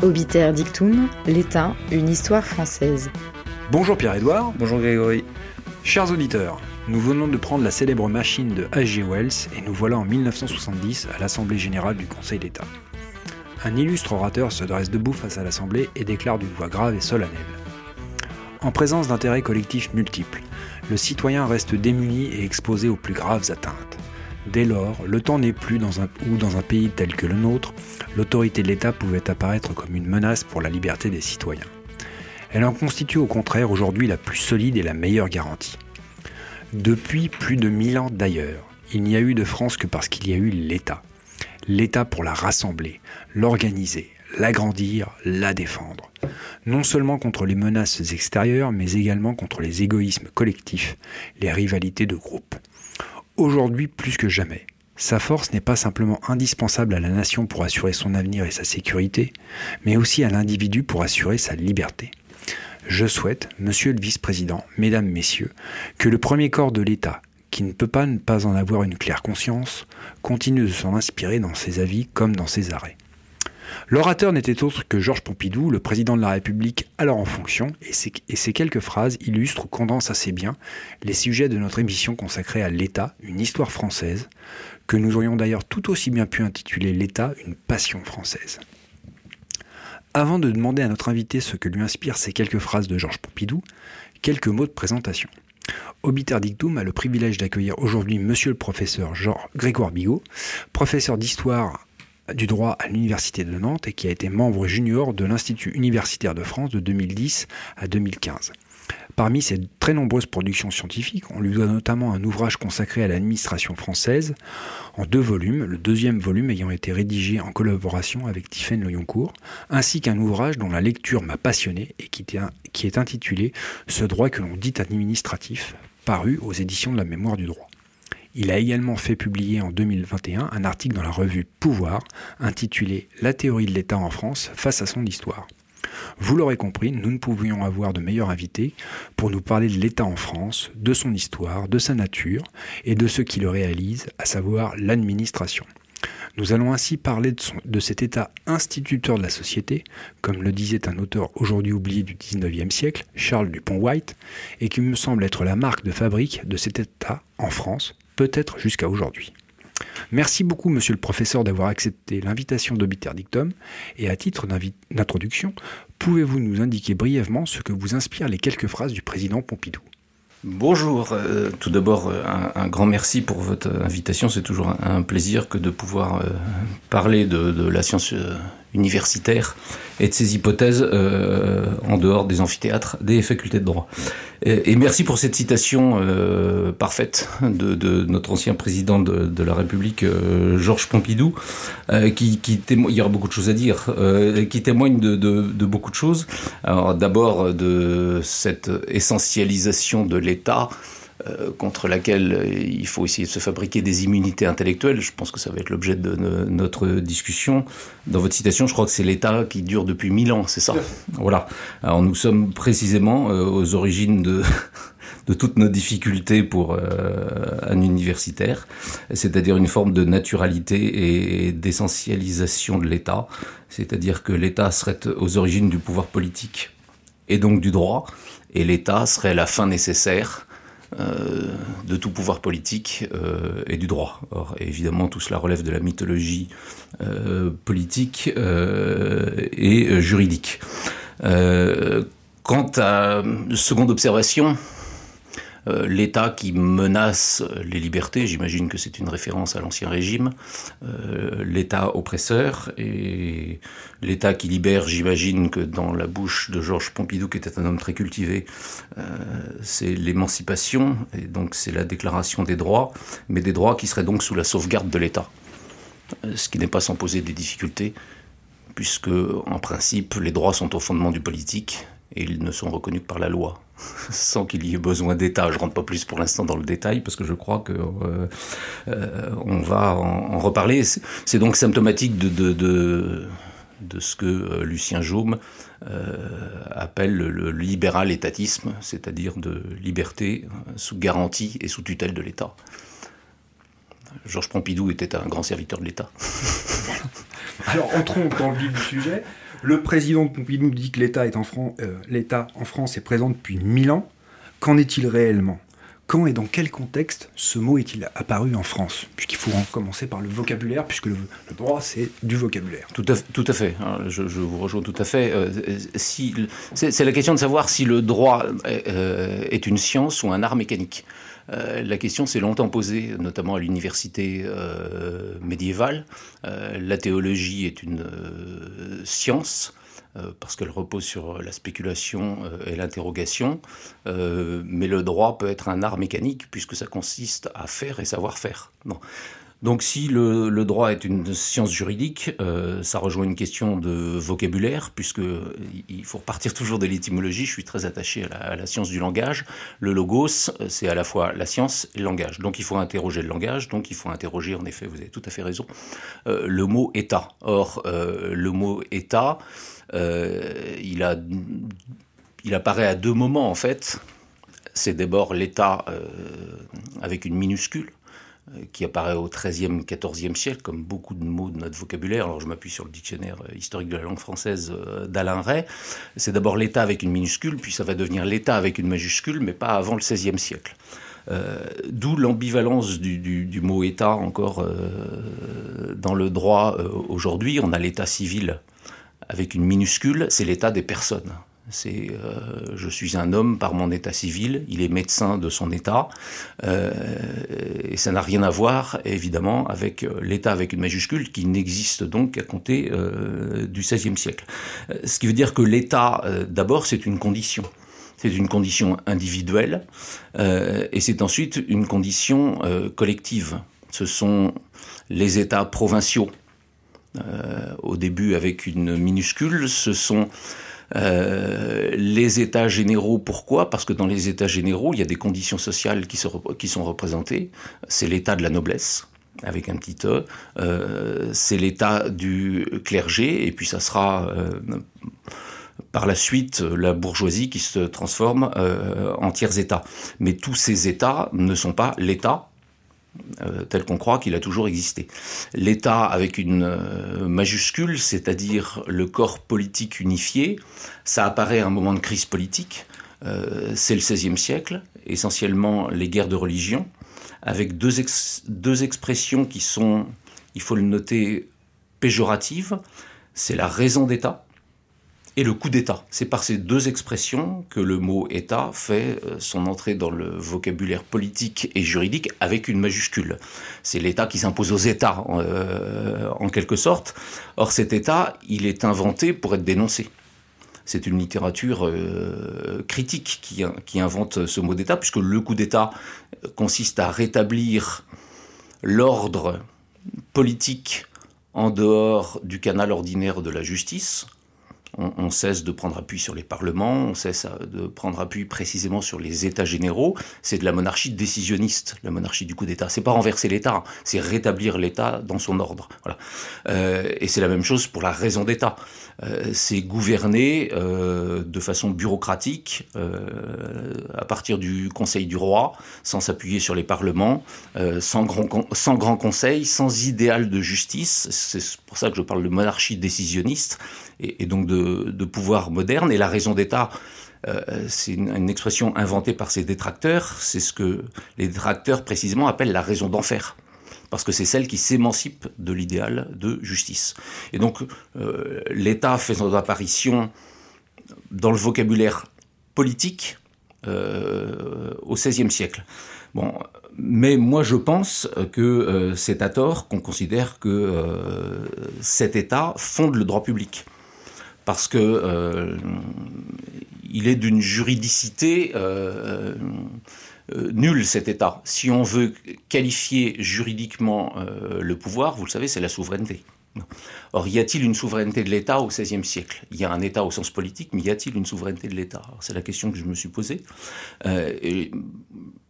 Obiter Dictum, l'État, une histoire française. Bonjour Pierre-Édouard. Bonjour Grégory. Chers auditeurs, nous venons de prendre la célèbre machine de H.G. Wells et nous voilà en 1970 à l'Assemblée générale du Conseil d'État. Un illustre orateur se dresse debout face à l'Assemblée et déclare d'une voix grave et solennelle. En présence d'intérêts collectifs multiples, le citoyen reste démuni et exposé aux plus graves atteintes. Dès lors, le temps n'est plus dans un, où dans un pays tel que le nôtre, l'autorité de l'État pouvait apparaître comme une menace pour la liberté des citoyens. Elle en constitue au contraire aujourd'hui la plus solide et la meilleure garantie. Depuis plus de mille ans d'ailleurs, il n'y a eu de France que parce qu'il y a eu l'État. L'État pour la rassembler, l'organiser, l'agrandir, la défendre. Non seulement contre les menaces extérieures, mais également contre les égoïsmes collectifs, les rivalités de groupe aujourd'hui plus que jamais. Sa force n'est pas simplement indispensable à la nation pour assurer son avenir et sa sécurité, mais aussi à l'individu pour assurer sa liberté. Je souhaite, Monsieur le Vice-président, Mesdames, Messieurs, que le premier corps de l'État, qui ne peut pas ne pas en avoir une claire conscience, continue de s'en inspirer dans ses avis comme dans ses arrêts. L'orateur n'était autre que Georges Pompidou, le président de la République alors en fonction, et ces, quelques phrases illustrent ou condensent assez bien les sujets de notre émission consacrée à l'État, une histoire française, que nous aurions d'ailleurs tout aussi bien pu intituler L'État, une passion française. Avant de demander à notre invité ce que lui inspirent ces quelques phrases de Georges Pompidou, quelques mots de présentation. Obiter Dictum a le privilège d'accueillir aujourd'hui monsieur le professeur Georges Grégoire Bigot, professeur d'histoire du droit à l'Université de Nantes et qui a été membre junior de l'Institut universitaire de France de 2010 à 2015. Parmi ses très nombreuses productions scientifiques, on lui doit notamment un ouvrage consacré à l'administration française en deux volumes, le deuxième volume ayant été rédigé en collaboration avec Tiffaine Loyoncourt, ainsi qu'un ouvrage dont la lecture m'a passionné et qui, qui est intitulé Ce droit que l'on dit administratif, paru aux éditions de la mémoire du droit. Il a également fait publier en 2021 un article dans la revue Pouvoir intitulé La théorie de l'État en France face à son histoire. Vous l'aurez compris, nous ne pouvions avoir de meilleurs invités pour nous parler de l'État en France, de son histoire, de sa nature et de ce qui le réalise, à savoir l'administration. Nous allons ainsi parler de, cet État instituteur de la société, comme le disait un auteur aujourd'hui oublié du 19e siècle, Charles Dupont-White, et qui me semble être la marque de fabrique de cet État en France, peut-être jusqu'à aujourd'hui. Merci beaucoup, monsieur le professeur, d'avoir accepté l'invitation d'Obiter Dictum. Et à titre d'introduction, pouvez-vous nous indiquer brièvement ce que vous inspirent les quelques phrases du président Pompidou? Bonjour, euh, tout d'abord euh, un, grand merci pour votre invitation, c'est toujours un, plaisir que de pouvoir euh, parler de, la science universitaire et de ses hypothèses euh, en dehors des amphithéâtres des facultés de droit. Et, merci pour cette citation euh, parfaite de, de, notre ancien président de, de la République, euh, Georges Pompidou, qui, qui témoigne, il y aura beaucoup de choses à dire, qui témoigne de, de beaucoup de choses. Alors d'abord de cette essentialisation de l'État euh, contre laquelle euh, il faut essayer de se fabriquer des immunités intellectuelles. Je pense que ça va être l'objet de notre discussion. Dans votre citation, je crois que c'est l'État qui dure depuis mille ans, c'est ça Voilà. Alors nous sommes précisément euh, aux origines de... de toutes nos difficultés pour un universitaire, c'est-à-dire une forme de naturalité et d'essentialisation de l'État, c'est-à-dire que l'État serait aux origines du pouvoir politique et donc du droit, et l'État serait la fin nécessaire euh, de tout pouvoir politique euh, et du droit. Or, évidemment, tout cela relève de la mythologie euh, politique et juridique. quant à seconde observation, euh, l'État qui menace les libertés, j'imagine que c'est une référence à l'Ancien Régime, euh, l'État oppresseur et l'État qui libère, j'imagine que dans la bouche de Georges Pompidou, qui était un homme très cultivé, euh, c'est l'émancipation, et donc c'est la déclaration des droits, mais des droits qui seraient donc sous la sauvegarde de l'État, ce qui n'est pas sans poser des difficultés puisque en principe les droits sont au fondement du politique et ils ne sont reconnus que par la loi, sans qu'il y ait besoin d'État. Je ne rentre pas plus pour l'instant dans le détail parce que je crois que euh, euh, on va en, reparler. C'est donc symptomatique de, ce que euh, Lucien Jaume appelle le, libéral étatisme, c'est-à-dire de liberté sous garantie et sous tutelle de l'État. Georges Pompidou était un grand serviteur de l'État. Alors entrons dans le vif du sujet. Le président de Pompidou dit que l'État en, euh, en France est présent depuis 1000 ans. Qu'en est-il réellement? Quand et dans quel contexte ce mot est-il apparu en France? Puisqu'il faut commencer par le vocabulaire, puisque le, droit, c'est du vocabulaire. Tout à, fait, hein, je, vous rejoins tout à fait. Euh, c'est la question de savoir si le droit euh, est une science ou un art mécanique. Euh, la question s'est longtemps posée, notamment à l'université médiévale. la théologie est une science. Euh, parce qu'elle repose sur la spéculation euh, et l'interrogation, euh, mais le droit peut être un art mécanique puisque ça consiste à faire et savoir faire. Donc si le, droit est une science juridique, ça rejoint une question de vocabulaire, puisque il faut repartir toujours de l'étymologie. Je suis très attaché à la, science du langage. Le logos, c'est à la fois la science et le langage. Donc il faut interroger le langage, donc il faut interroger, en effet, vous avez tout à fait raison, le mot État. Or, le mot État, euh, il, apparaît à deux moments en fait. C'est d'abord l'État euh, avec une minuscule, euh, qui apparaît au XIIIe, XIVe siècle, comme beaucoup de mots de notre vocabulaire. Alors je m'appuie sur le dictionnaire historique de la langue française d'Alain Ray. C'est d'abord l'État avec une minuscule, puis ça va devenir l'État avec une majuscule, mais pas avant le XVIe siècle. D'où l'ambivalence du, mot État encore dans le droit aujourd'hui. On a l'État civil avec une minuscule, c'est l'état des personnes. C'est euh, je suis un homme par mon état civil, il est médecin de son état, euh, et ça n'a rien à voir évidemment avec euh, l'état avec une majuscule qui n'existe donc qu'à compter du XVIe siècle. Ce qui veut dire que l'état, d'abord, c'est une condition. C'est une condition individuelle et c'est ensuite une condition collective. Ce sont les États provinciaux au début avec une minuscule, ce sont euh, les états généraux, pourquoi? Parce que dans les états généraux, il y a des conditions sociales qui, sont représentées. C'est l'état de la noblesse, avec un petit E. Euh, c'est l'état du clergé, et puis ça sera par la suite la bourgeoisie qui se transforme en tiers états. Mais tous ces états ne sont pas l'état, euh, tel qu'on croit qu'il a toujours existé. L'État avec une euh, majuscule, c'est-à-dire le corps politique unifié, ça apparaît à un moment de crise politique. Euh, c'est le XVIe siècle, essentiellement les guerres de religion, avec deux, deux expressions qui sont, il faut le noter, péjoratives. C'est la raison d'État, et le coup d'État. C'est par ces deux expressions que le mot État fait euh, son entrée dans le vocabulaire politique et juridique avec une majuscule. C'est l'État qui s'impose aux États, euh, en quelque sorte. Or cet État, il est inventé pour être dénoncé. C'est une littérature euh, critique qui, qui invente ce mot d'État, puisque le coup d'État consiste à rétablir l'ordre politique en dehors du canal ordinaire de la justice, on, cesse de prendre appui sur les parlements, on cesse de prendre appui précisément sur les États généraux. C'est de la monarchie décisionniste, la monarchie du coup d'État. C'est pas renverser l'État, c'est rétablir l'État dans son ordre. Voilà. Euh, et c'est la même chose pour la raison d'État. Euh, c'est gouverner euh, de façon bureaucratique à partir du Conseil du roi, sans s'appuyer sur les parlements, sans grand, sans grand conseil, sans idéal de justice. C'est pour ça que je parle de monarchie décisionniste et, donc de, pouvoir moderne. Et la raison d'État, euh, c'est une, expression inventée par ses détracteurs. C'est ce que les détracteurs précisément appellent la raison d'enfer. Parce que c'est celle qui s'émancipe de l'idéal de justice. Et donc euh, l'État fait son apparition dans le vocabulaire politique euh, au XVIe siècle. Bon, mais moi je pense que c'est à tort qu'on considère que cet État fonde le droit public parce que euh, il est d'une juridicité euh, euh, nulle cet État. Si on veut qualifier juridiquement le pouvoir, vous le savez, c'est la souveraineté. Or, y a-t-il une souveraineté de l'État au XVIe siècle? Il y a un État au sens politique, mais y a-t-il une souveraineté de l'État? C'est la question que je me suis posée. et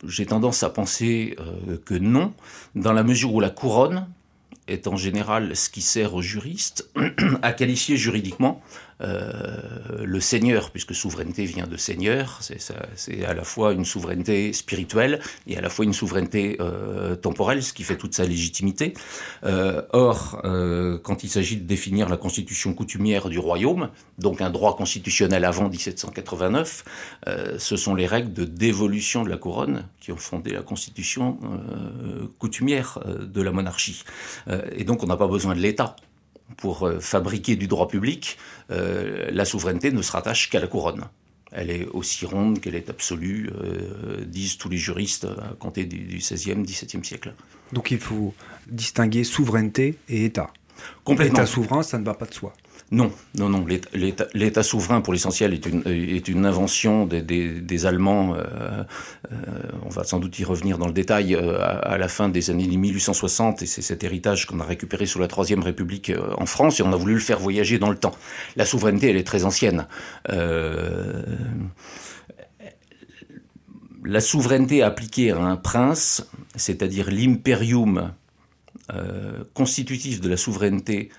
j'ai tendance à penser que non, dans la mesure où la couronne est en général ce qui sert aux juristes à qualifier juridiquement euh, le seigneur, puisque souveraineté vient de seigneur, c'est à la fois une souveraineté spirituelle et à la fois une souveraineté euh, temporelle, ce qui fait toute sa légitimité. Euh, or, quand il s'agit de définir la constitution coutumière du royaume, donc un droit constitutionnel avant 1789, ce sont les règles de dévolution de la couronne qui ont fondé la constitution coutumière de la monarchie. et donc, on n'a pas besoin de l'État pour euh, fabriquer du droit public, euh, la souveraineté ne se rattache qu'à la couronne. Elle est aussi ronde qu'elle est absolue, euh, disent tous les juristes à compter du, XVIe, XVIIe siècle. Donc il faut distinguer souveraineté et État. Complètement. État souverain, ça ne va pas de soi. Non, non, non. L'État souverain, pour l'essentiel, est une, invention des, des, Allemands. Euh, euh, on va sans doute y revenir dans le détail euh, à, la fin des années 1860, et c'est cet héritage qu'on a récupéré sous la Troisième République en France, et on a voulu le faire voyager dans le temps. La souveraineté, elle est très ancienne. la souveraineté appliquée à un prince, c'est-à-dire l'imperium constitutif de la souveraineté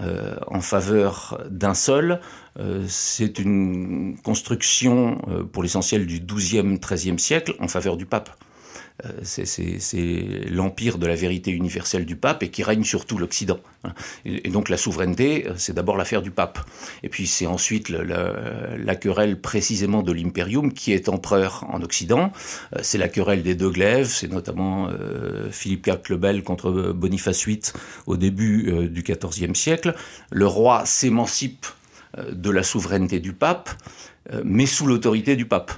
euh, en faveur d'un seul. Euh, c'est une construction, euh, pour l'essentiel, du XIIe, XIIIe siècle en faveur du pape. Euh, c'est l'empire de la vérité universelle du pape et qui règne sur tout l'Occident. Hein. Et, donc la souveraineté, euh, c'est d'abord l'affaire du pape. Et puis c'est ensuite la, querelle précisément de l'impérium qui est empereur en Occident. Euh, c'est la querelle des deux glaives, c'est notamment Philippe IV le Bel contre Boniface VIII au début du XIVe siècle. Le roi s'émancipe de la souveraineté du pape, mais sous l'autorité du pape.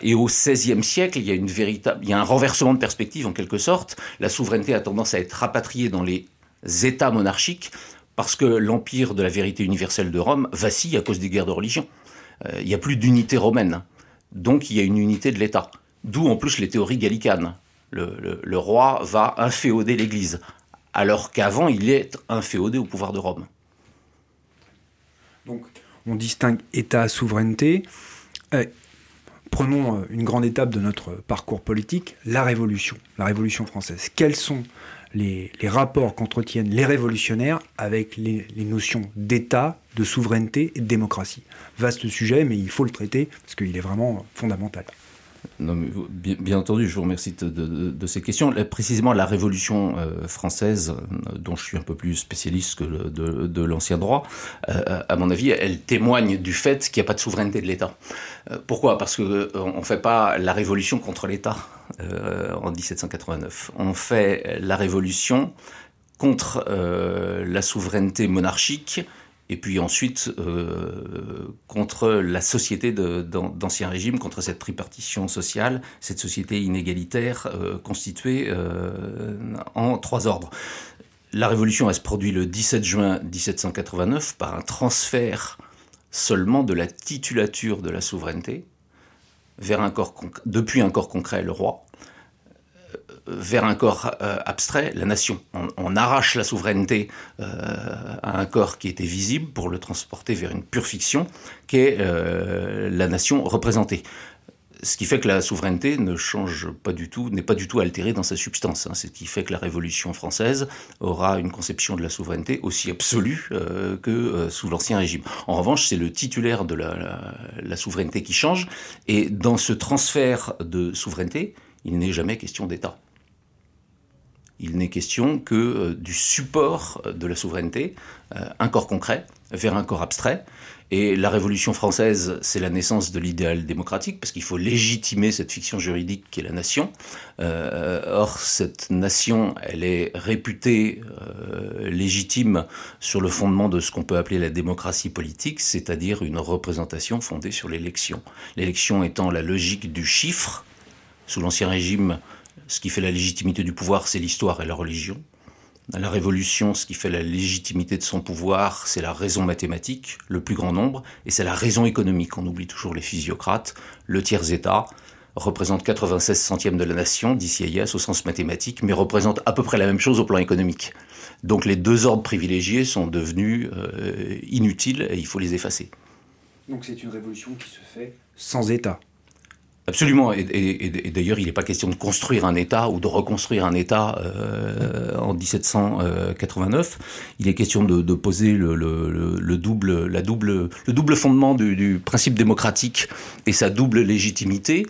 Et au XVIe siècle, il y a une véritable, il y a un renversement de perspective en quelque sorte. La souveraineté a tendance à être rapatriée dans les États monarchiques parce que l'empire de la vérité universelle de Rome vacille à cause des guerres de religion. Euh, il n'y a plus d'unité romaine, donc il y a une unité de l'État. D'où en plus les théories gallicanes. Le, roi va inféoder l'Église, alors qu'avant il est inféodé au pouvoir de Rome. Donc on distingue État, souveraineté. Euh, Prenons euh, une grande étape de notre parcours politique, la Révolution, la Révolution française. Quels sont les, rapports qu'entretiennent les révolutionnaires avec les, les notions d'État, de souveraineté et de démocratie? Vaste sujet, mais il faut le traiter parce qu'il est vraiment fondamental. Bien, entendu, je vous remercie de, ces questions. précisément, la Révolution euh, française, euh, dont je suis un peu plus spécialiste que de, l'ancien droit, euh, à mon avis, elle témoigne du fait qu'il n'y a pas de souveraineté de l'État. pourquoi? Parce qu'on ne fait pas la Révolution contre l'État en 1789. On fait la Révolution contre la souveraineté monarchique et puis ensuite euh, contre la société d'ancien régime, contre cette tripartition sociale, cette société inégalitaire euh, constituée euh, en trois ordres. La révolution, elle se produit le 17 juin 1789 par un transfert seulement de la titulature de la souveraineté vers un corps depuis un corps concret, le roi, vers un corps euh, abstrait, la nation. On, arrache la souveraineté euh, à un corps qui était visible pour le transporter vers une pure fiction, qui est euh, la nation représentée. Ce qui fait que la souveraineté ne change pas du tout, n'est pas du tout altérée dans sa substance. Hein. Ce qui fait que la Révolution française aura une conception de la souveraineté aussi absolue que sous l'Ancien Régime. En revanche, c'est le titulaire de la souveraineté qui change, et dans ce transfert de souveraineté, il n'est jamais question d'État. Il n'est question que euh, du support de la souveraineté, euh, un corps concret vers un corps abstrait. Et la Révolution française, c'est la naissance de l'idéal démocratique, parce qu'il faut légitimer cette fiction juridique qui est la nation. Euh, or, cette nation, elle est réputée légitime sur le fondement de ce qu'on peut appeler la démocratie politique, c'est-à-dire une représentation fondée sur l'élection. L'élection étant la logique du chiffre. Sous l'Ancien Régime, ce qui fait la légitimité du pouvoir, c'est l'histoire et la religion. la Révolution, ce qui fait la légitimité de son pouvoir, c'est la raison mathématique, le plus grand nombre, et c'est la raison économique. On oublie toujours les physiocrates. Le tiers-État représente 96 centièmes de la nation, d'ici à au sens mathématique, mais représente à peu près la même chose au plan économique. Donc les deux ordres privilégiés sont devenus euh, inutiles et il faut les effacer. Donc c'est une révolution qui se fait sans État Absolument. Et, d'ailleurs, il n'est pas question de construire un État ou de reconstruire un État euh, en 1789. Il est question de, poser le, double, la double, le double fondement du, principe démocratique et sa double légitimité.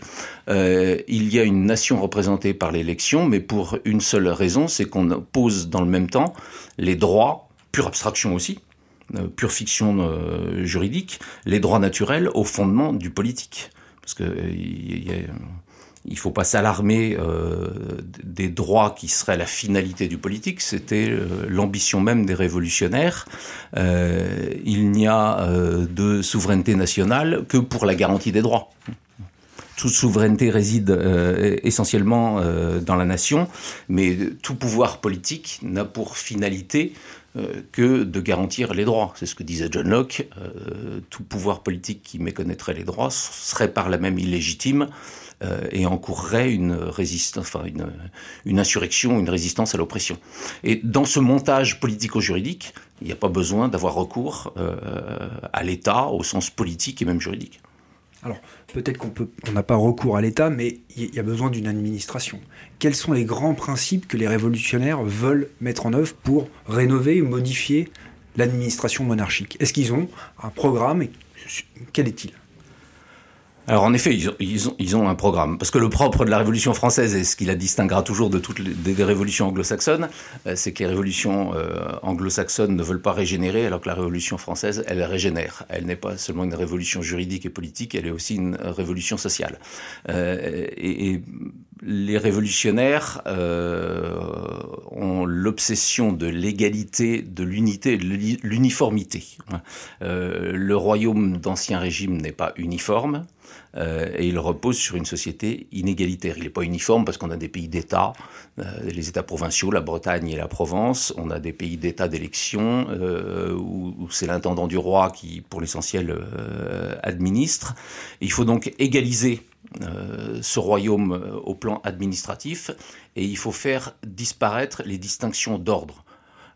Euh, il y a une nation représentée par l'élection, mais pour une seule raison, c'est qu'on pose dans le même temps les droits, pure abstraction aussi, euh, pure fiction juridique, les droits naturels au fondement du politique parce que euh, il faut pas s'alarmer euh, des droits qui seraient la finalité du politique, c'était euh, l'ambition même des révolutionnaires. il n'y a de souveraineté nationale que pour la garantie des droits. Toute souveraineté réside essentiellement dans la nation, mais tout pouvoir politique n'a pour finalité euh, que de garantir les droits. C'est ce que disait John Locke. Euh, tout pouvoir politique qui méconnaîtrait les droits serait par la même illégitime euh, et encourrait une résistance, une, une insurrection, une résistance à l'oppression. Et dans ce montage politico-juridique, il n'y a pas besoin d'avoir recours à l'État au sens politique et même juridique. Peut-être qu'on peut, n'a pas recours à l'État, mais il y a besoin d'une administration. Quels sont les grands principes que les révolutionnaires veulent mettre en œuvre pour rénover ou modifier l'administration monarchique? Est-ce qu'ils ont un programme et quel est-il? Alors en effet, ils ont, un programme. Parce que le propre de la Révolution française, et ce qui la distinguera toujours de toutes les des révolutions anglo-saxonnes, euh, c'est que les révolutions euh, anglo-saxonnes ne veulent pas régénérer, alors que la Révolution française, elle régénère. Elle n'est pas seulement une révolution juridique et politique, elle est aussi une révolution sociale. Euh, et, les révolutionnaires ont l'obsession de l'égalité, de l'unité, de l'uniformité. le royaume d'Ancien Régime n'est pas uniforme. Euh, et il repose sur une société inégalitaire. Il n'est pas uniforme parce qu'on a des pays d'État, euh, les États provinciaux, la Bretagne et la Provence, on a des pays d'État d'élection euh, où, c'est l'intendant du roi qui, pour l'essentiel, administre. il faut donc égaliser ce royaume au plan administratif et il faut faire disparaître les distinctions d'ordre.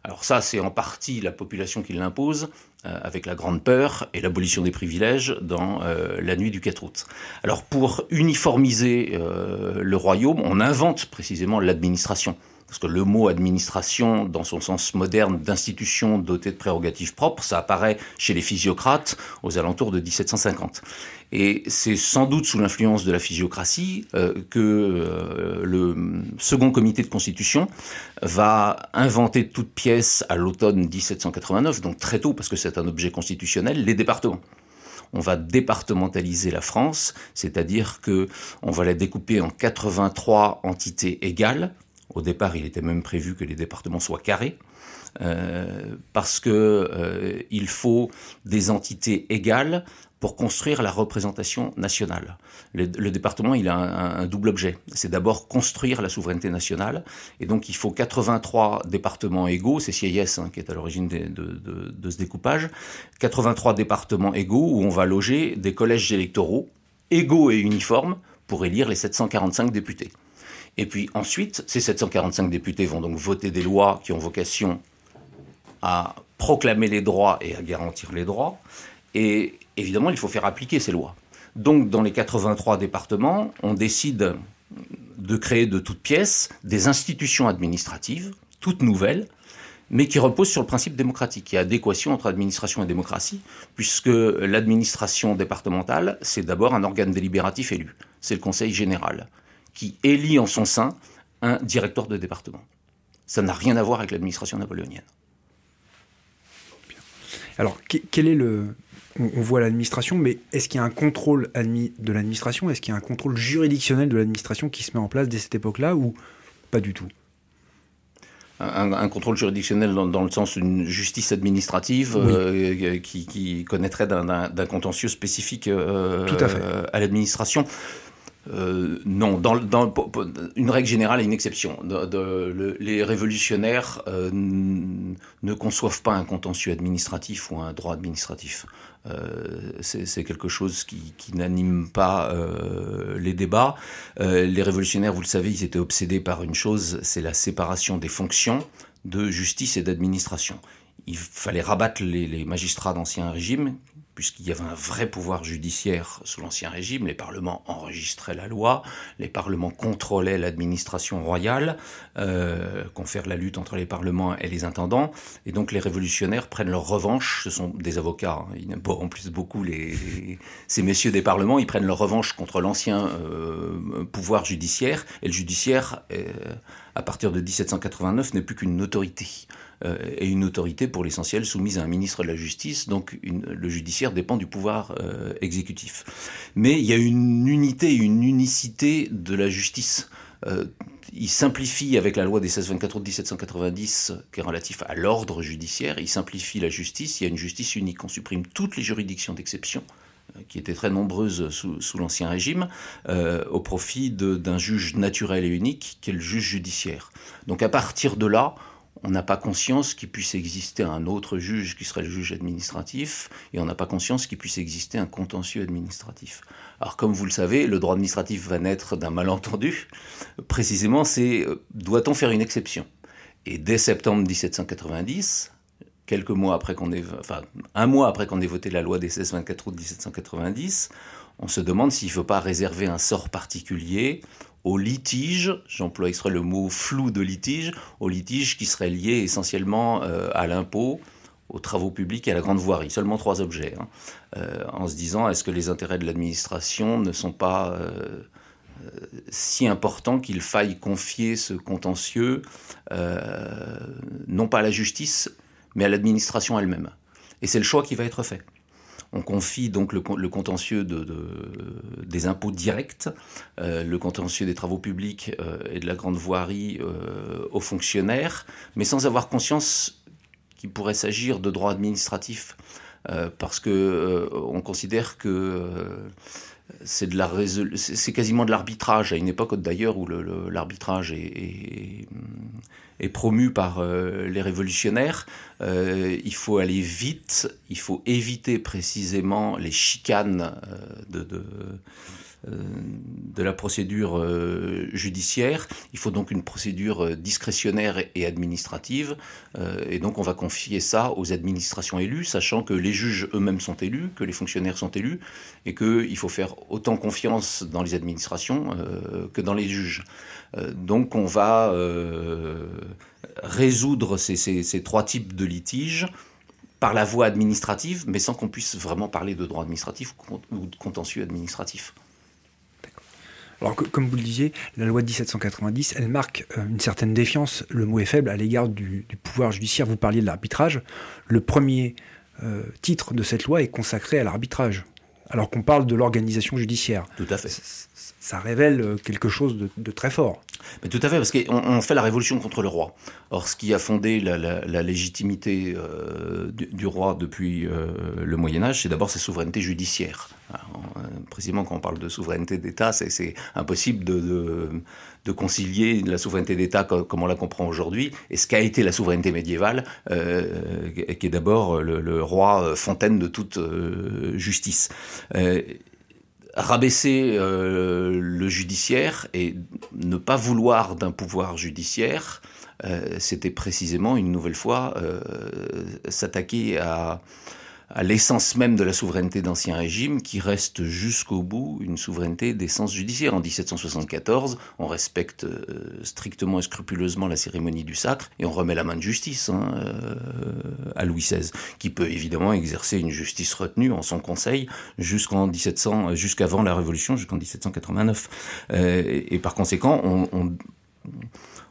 Alors ça, c'est en partie la population qui l'impose, avec la grande peur et l'abolition des privilèges dans euh, la nuit du 4 août. Alors pour uniformiser euh, le royaume, on invente précisément l'administration. Parce que le mot administration, dans son sens moderne d'institution dotée de prérogatives propres, ça apparaît chez les physiocrates aux alentours de 1750. Et c'est sans doute sous l'influence de la physiocratie euh, que euh, le second comité de constitution va inventer toute pièce à l'automne 1789, donc très tôt parce que c'est un objet constitutionnel, les départements on va départementaliser la France, c'est-à-dire que on va la découper en 83 entités égales, au départ, il était même prévu que les départements soient carrés. Euh, parce que euh, il faut des entités égales pour construire la représentation nationale. Le, département, il a un, double objet. C'est d'abord construire la souveraineté nationale, et donc il faut 83 départements égaux, c'est Sieyès hein, qui est à l'origine de, de, ce découpage, 83 départements égaux où on va loger des collèges électoraux égaux et uniformes pour élire les 745 députés. Et puis ensuite, ces 745 députés vont donc voter des lois qui ont vocation à proclamer les droits et à garantir les droits. Et évidemment, il faut faire appliquer ces lois. Donc, dans les 83 départements, on décide de créer de toutes pièces des institutions administratives, toutes nouvelles, mais qui reposent sur le principe démocratique. Il y a adéquation entre administration et démocratie, puisque l'administration départementale, c'est d'abord un organe délibératif élu. C'est le Conseil général qui élit en son sein un directeur de département. Ça n'a rien à voir avec l'administration napoléonienne. Alors, quel est le... On voit l'administration, mais est-ce qu'il y a un contrôle de l'administration? Est-ce qu'il y a un contrôle juridictionnel de l'administration qui se met en place dès cette époque-là ou pas du tout? Un, contrôle juridictionnel dans, le sens d'une justice administrative euh, qui, connaîtrait d'un contentieux spécifique euh, à l'administration. Euh, non, dans, une règle générale et une exception. les révolutionnaires euh, ne conçoivent pas un contentieux administratif ou un droit administratif. Euh, c'est quelque chose qui, n'anime pas les débats. les révolutionnaires, vous le savez, ils étaient obsédés par une chose, c'est la séparation des fonctions de justice et d'administration. Il fallait rabattre les, les magistrats d'Ancien Régime, puisqu'il y avait un vrai pouvoir judiciaire sous l'Ancien Régime. Les parlements enregistraient la loi, les parlements contrôlaient l'administration royale, euh, confèrent la lutte entre les parlements et les intendants, et donc les révolutionnaires prennent leur revanche. Ce sont des avocats, hein. ils n'aiment pas en plus beaucoup ces messieurs des parlements, ils prennent leur revanche contre l'ancien euh, pouvoir judiciaire, et le judiciaire, euh, à partir de 1789, n'est plus qu'une autorité. Euh, et une autorité pour l'essentiel soumise à un ministre de la Justice, donc le judiciaire dépend du pouvoir euh, exécutif. Mais il y a une unité, une unicité de la justice. Euh, il simplifie avec la loi des 1624 de 1790, qui est relatif à l'ordre judiciaire, il simplifie la justice, il y a une justice unique. On supprime toutes les juridictions d'exception qui étaient très nombreuses sous, l'Ancien Régime, au profit d'un juge naturel et unique, qui est le juge judiciaire. Donc à partir de là, on n'a pas conscience qu'il puisse exister un autre juge qui serait le juge administratif, et on n'a pas conscience qu'il puisse exister un contentieux administratif. Alors comme vous le savez, le droit administratif va naître d'un malentendu. Précisément, c'est euh, doit-on faire une exception? Et dès septembre 1790, quelques mois après qu'on ait, un mois après qu'on ait voté la loi des 16-24 août 1790, on se demande s'il ne faut pas réserver un sort particulier au litige, j'emploie le mot flou de litige, au litige qui serait lié essentiellement euh, à l'impôt, aux travaux publics et à la grande voirie. Seulement trois objets. Hein. Euh, en se disant, est-ce que les intérêts de l'administration ne sont pas euh, si importants qu'il faille confier ce contentieux, non pas à la justice, mais à l'administration elle-même Et c'est le choix qui va être fait. On confie donc le, contentieux des impôts directs, euh, le contentieux des travaux publics euh, et de la grande voirie euh, aux fonctionnaires, mais sans avoir conscience qu'il pourrait s'agir de droits administratifs, parce que on considère que c'est quasiment de l'arbitrage. À une époque d'ailleurs où l'arbitrage est, promu par euh, les révolutionnaires. Euh, il faut aller vite, il faut éviter précisément les chicanes euh, de, de la procédure euh, judiciaire. Il faut donc une procédure euh, discrétionnaire et administrative. et donc on va confier ça aux administrations élues, sachant que les juges eux-mêmes sont élus, que les fonctionnaires sont élus, et qu'il faut faire autant confiance dans les administrations que dans les juges. donc on va résoudre ces, ces, trois types de litiges par la voie administrative, mais sans qu'on puisse vraiment parler de droit administratif ou de contentieux administratif. Alors, comme vous le disiez, la loi de 1790, elle marque euh, une certaine défiance, le mot est faible, à l'égard du, pouvoir judiciaire. Vous parliez de l'arbitrage. Le premier euh, titre de cette loi est consacré à l'arbitrage, alors qu'on parle de l'organisation judiciaire. Tout à fait ça révèle euh, quelque chose de, très fort. Mais tout à fait, parce qu'on fait la révolution contre le roi. Or, ce qui a fondé la, légitimité euh, du, roi depuis euh, le Moyen Âge, c'est d'abord sa souveraineté judiciaire. précisément, quand on parle de souveraineté d'État, c'est impossible de, de, concilier la souveraineté d'État comme, on la comprend aujourd'hui et ce qu'a été la souveraineté médiévale, qui est d'abord le, roi fontaine de toute justice. Rabaisser euh, le judiciaire et ne pas vouloir d'un pouvoir judiciaire, euh, c'était précisément une nouvelle fois euh, s'attaquer à à l'essence même de la souveraineté d'Ancien Régime, qui reste jusqu'au bout une souveraineté d'essence judiciaire. En 1774, on respecte euh, strictement et scrupuleusement la cérémonie du sacre et on remet la main de justice hein, euh, à Louis XVI, qui peut évidemment exercer une justice retenue en son conseil jusqu'en 1700, euh, jusqu'avant la Révolution, jusqu'en 1789. et, par conséquent, on, on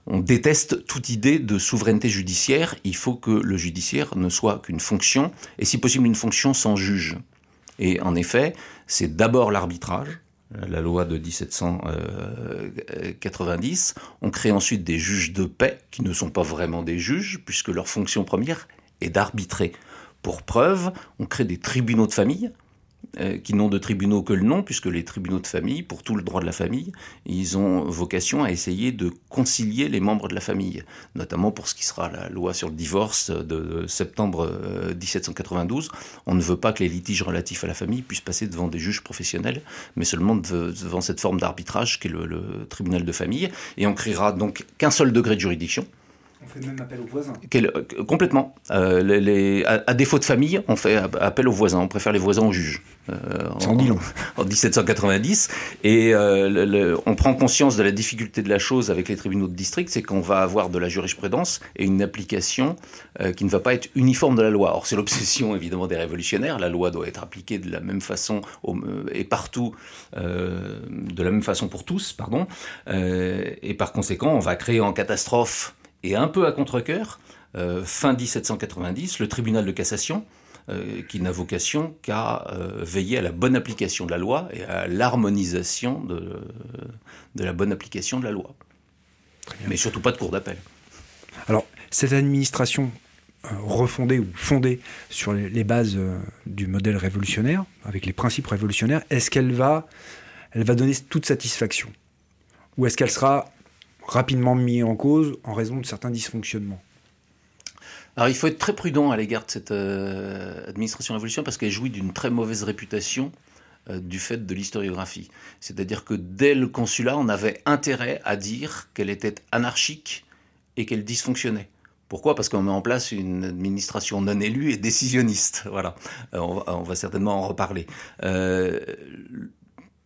on déteste toute idée de souveraineté judiciaire. Il faut que le judiciaire ne soit qu'une fonction, et si possible une fonction sans juge. Et en effet, c'est d'abord l'arbitrage, la loi de 1790. On crée ensuite des juges de paix, qui ne sont pas vraiment des juges, puisque leur fonction première est d'arbitrer. Pour preuve, on crée des tribunaux de famille, euh, qui n'ont de tribunaux que le nom, puisque les tribunaux de famille, pour tout le droit de la famille, ils ont vocation à essayer de concilier les membres de la famille, notamment pour ce qui sera la loi sur le divorce de septembre 1792. Euh, On ne veut pas que les litiges relatifs à la famille puissent passer devant des juges professionnels, mais seulement devant cette forme d'arbitrage qu'est le, le tribunal de famille, et on créera donc qu'un seul degré de juridiction, fait même appel aux voisins. Complètement. Euh, les, à, défaut de famille, on fait appel aux voisins. On préfère les voisins aux juges. Euh, en, en, en, 1790. Et euh, on prend conscience de la difficulté de la chose avec les tribunaux de district, c'est qu'on va avoir de la jurisprudence et une application qui ne va pas être uniforme de la loi. Or, c'est l'obsession évidemment des révolutionnaires. La loi doit être appliquée de la même façon et partout, de la même façon pour tous, pardon. et par conséquent, on va créer en catastrophe et un peu à contre-coeur, euh, fin 1790, le tribunal de cassation, euh, qui n'a vocation qu'à euh, veiller à la bonne application de la loi et à l'harmonisation de, de, la bonne application de la loi. Mais surtout pas de cour d'appel. Alors, cette administration refondée ou fondée sur les, bases du modèle révolutionnaire, avec les principes révolutionnaires, est-ce qu'elle va, elle va donner toute satisfaction? Ou est-ce qu'elle sera rapidement mis en cause en raison de certains dysfonctionnements. Alors il faut être très prudent à l'égard de cette euh, administration révolutionnaire parce qu'elle jouit d'une très mauvaise réputation euh, du fait de l'historiographie. C'est-à-dire que dès le consulat, on avait intérêt à dire qu'elle était anarchique et qu'elle dysfonctionnait. Pourquoi? Parce qu'on met en place une administration non élue et décisionniste. Voilà, euh, on, va, certainement en reparler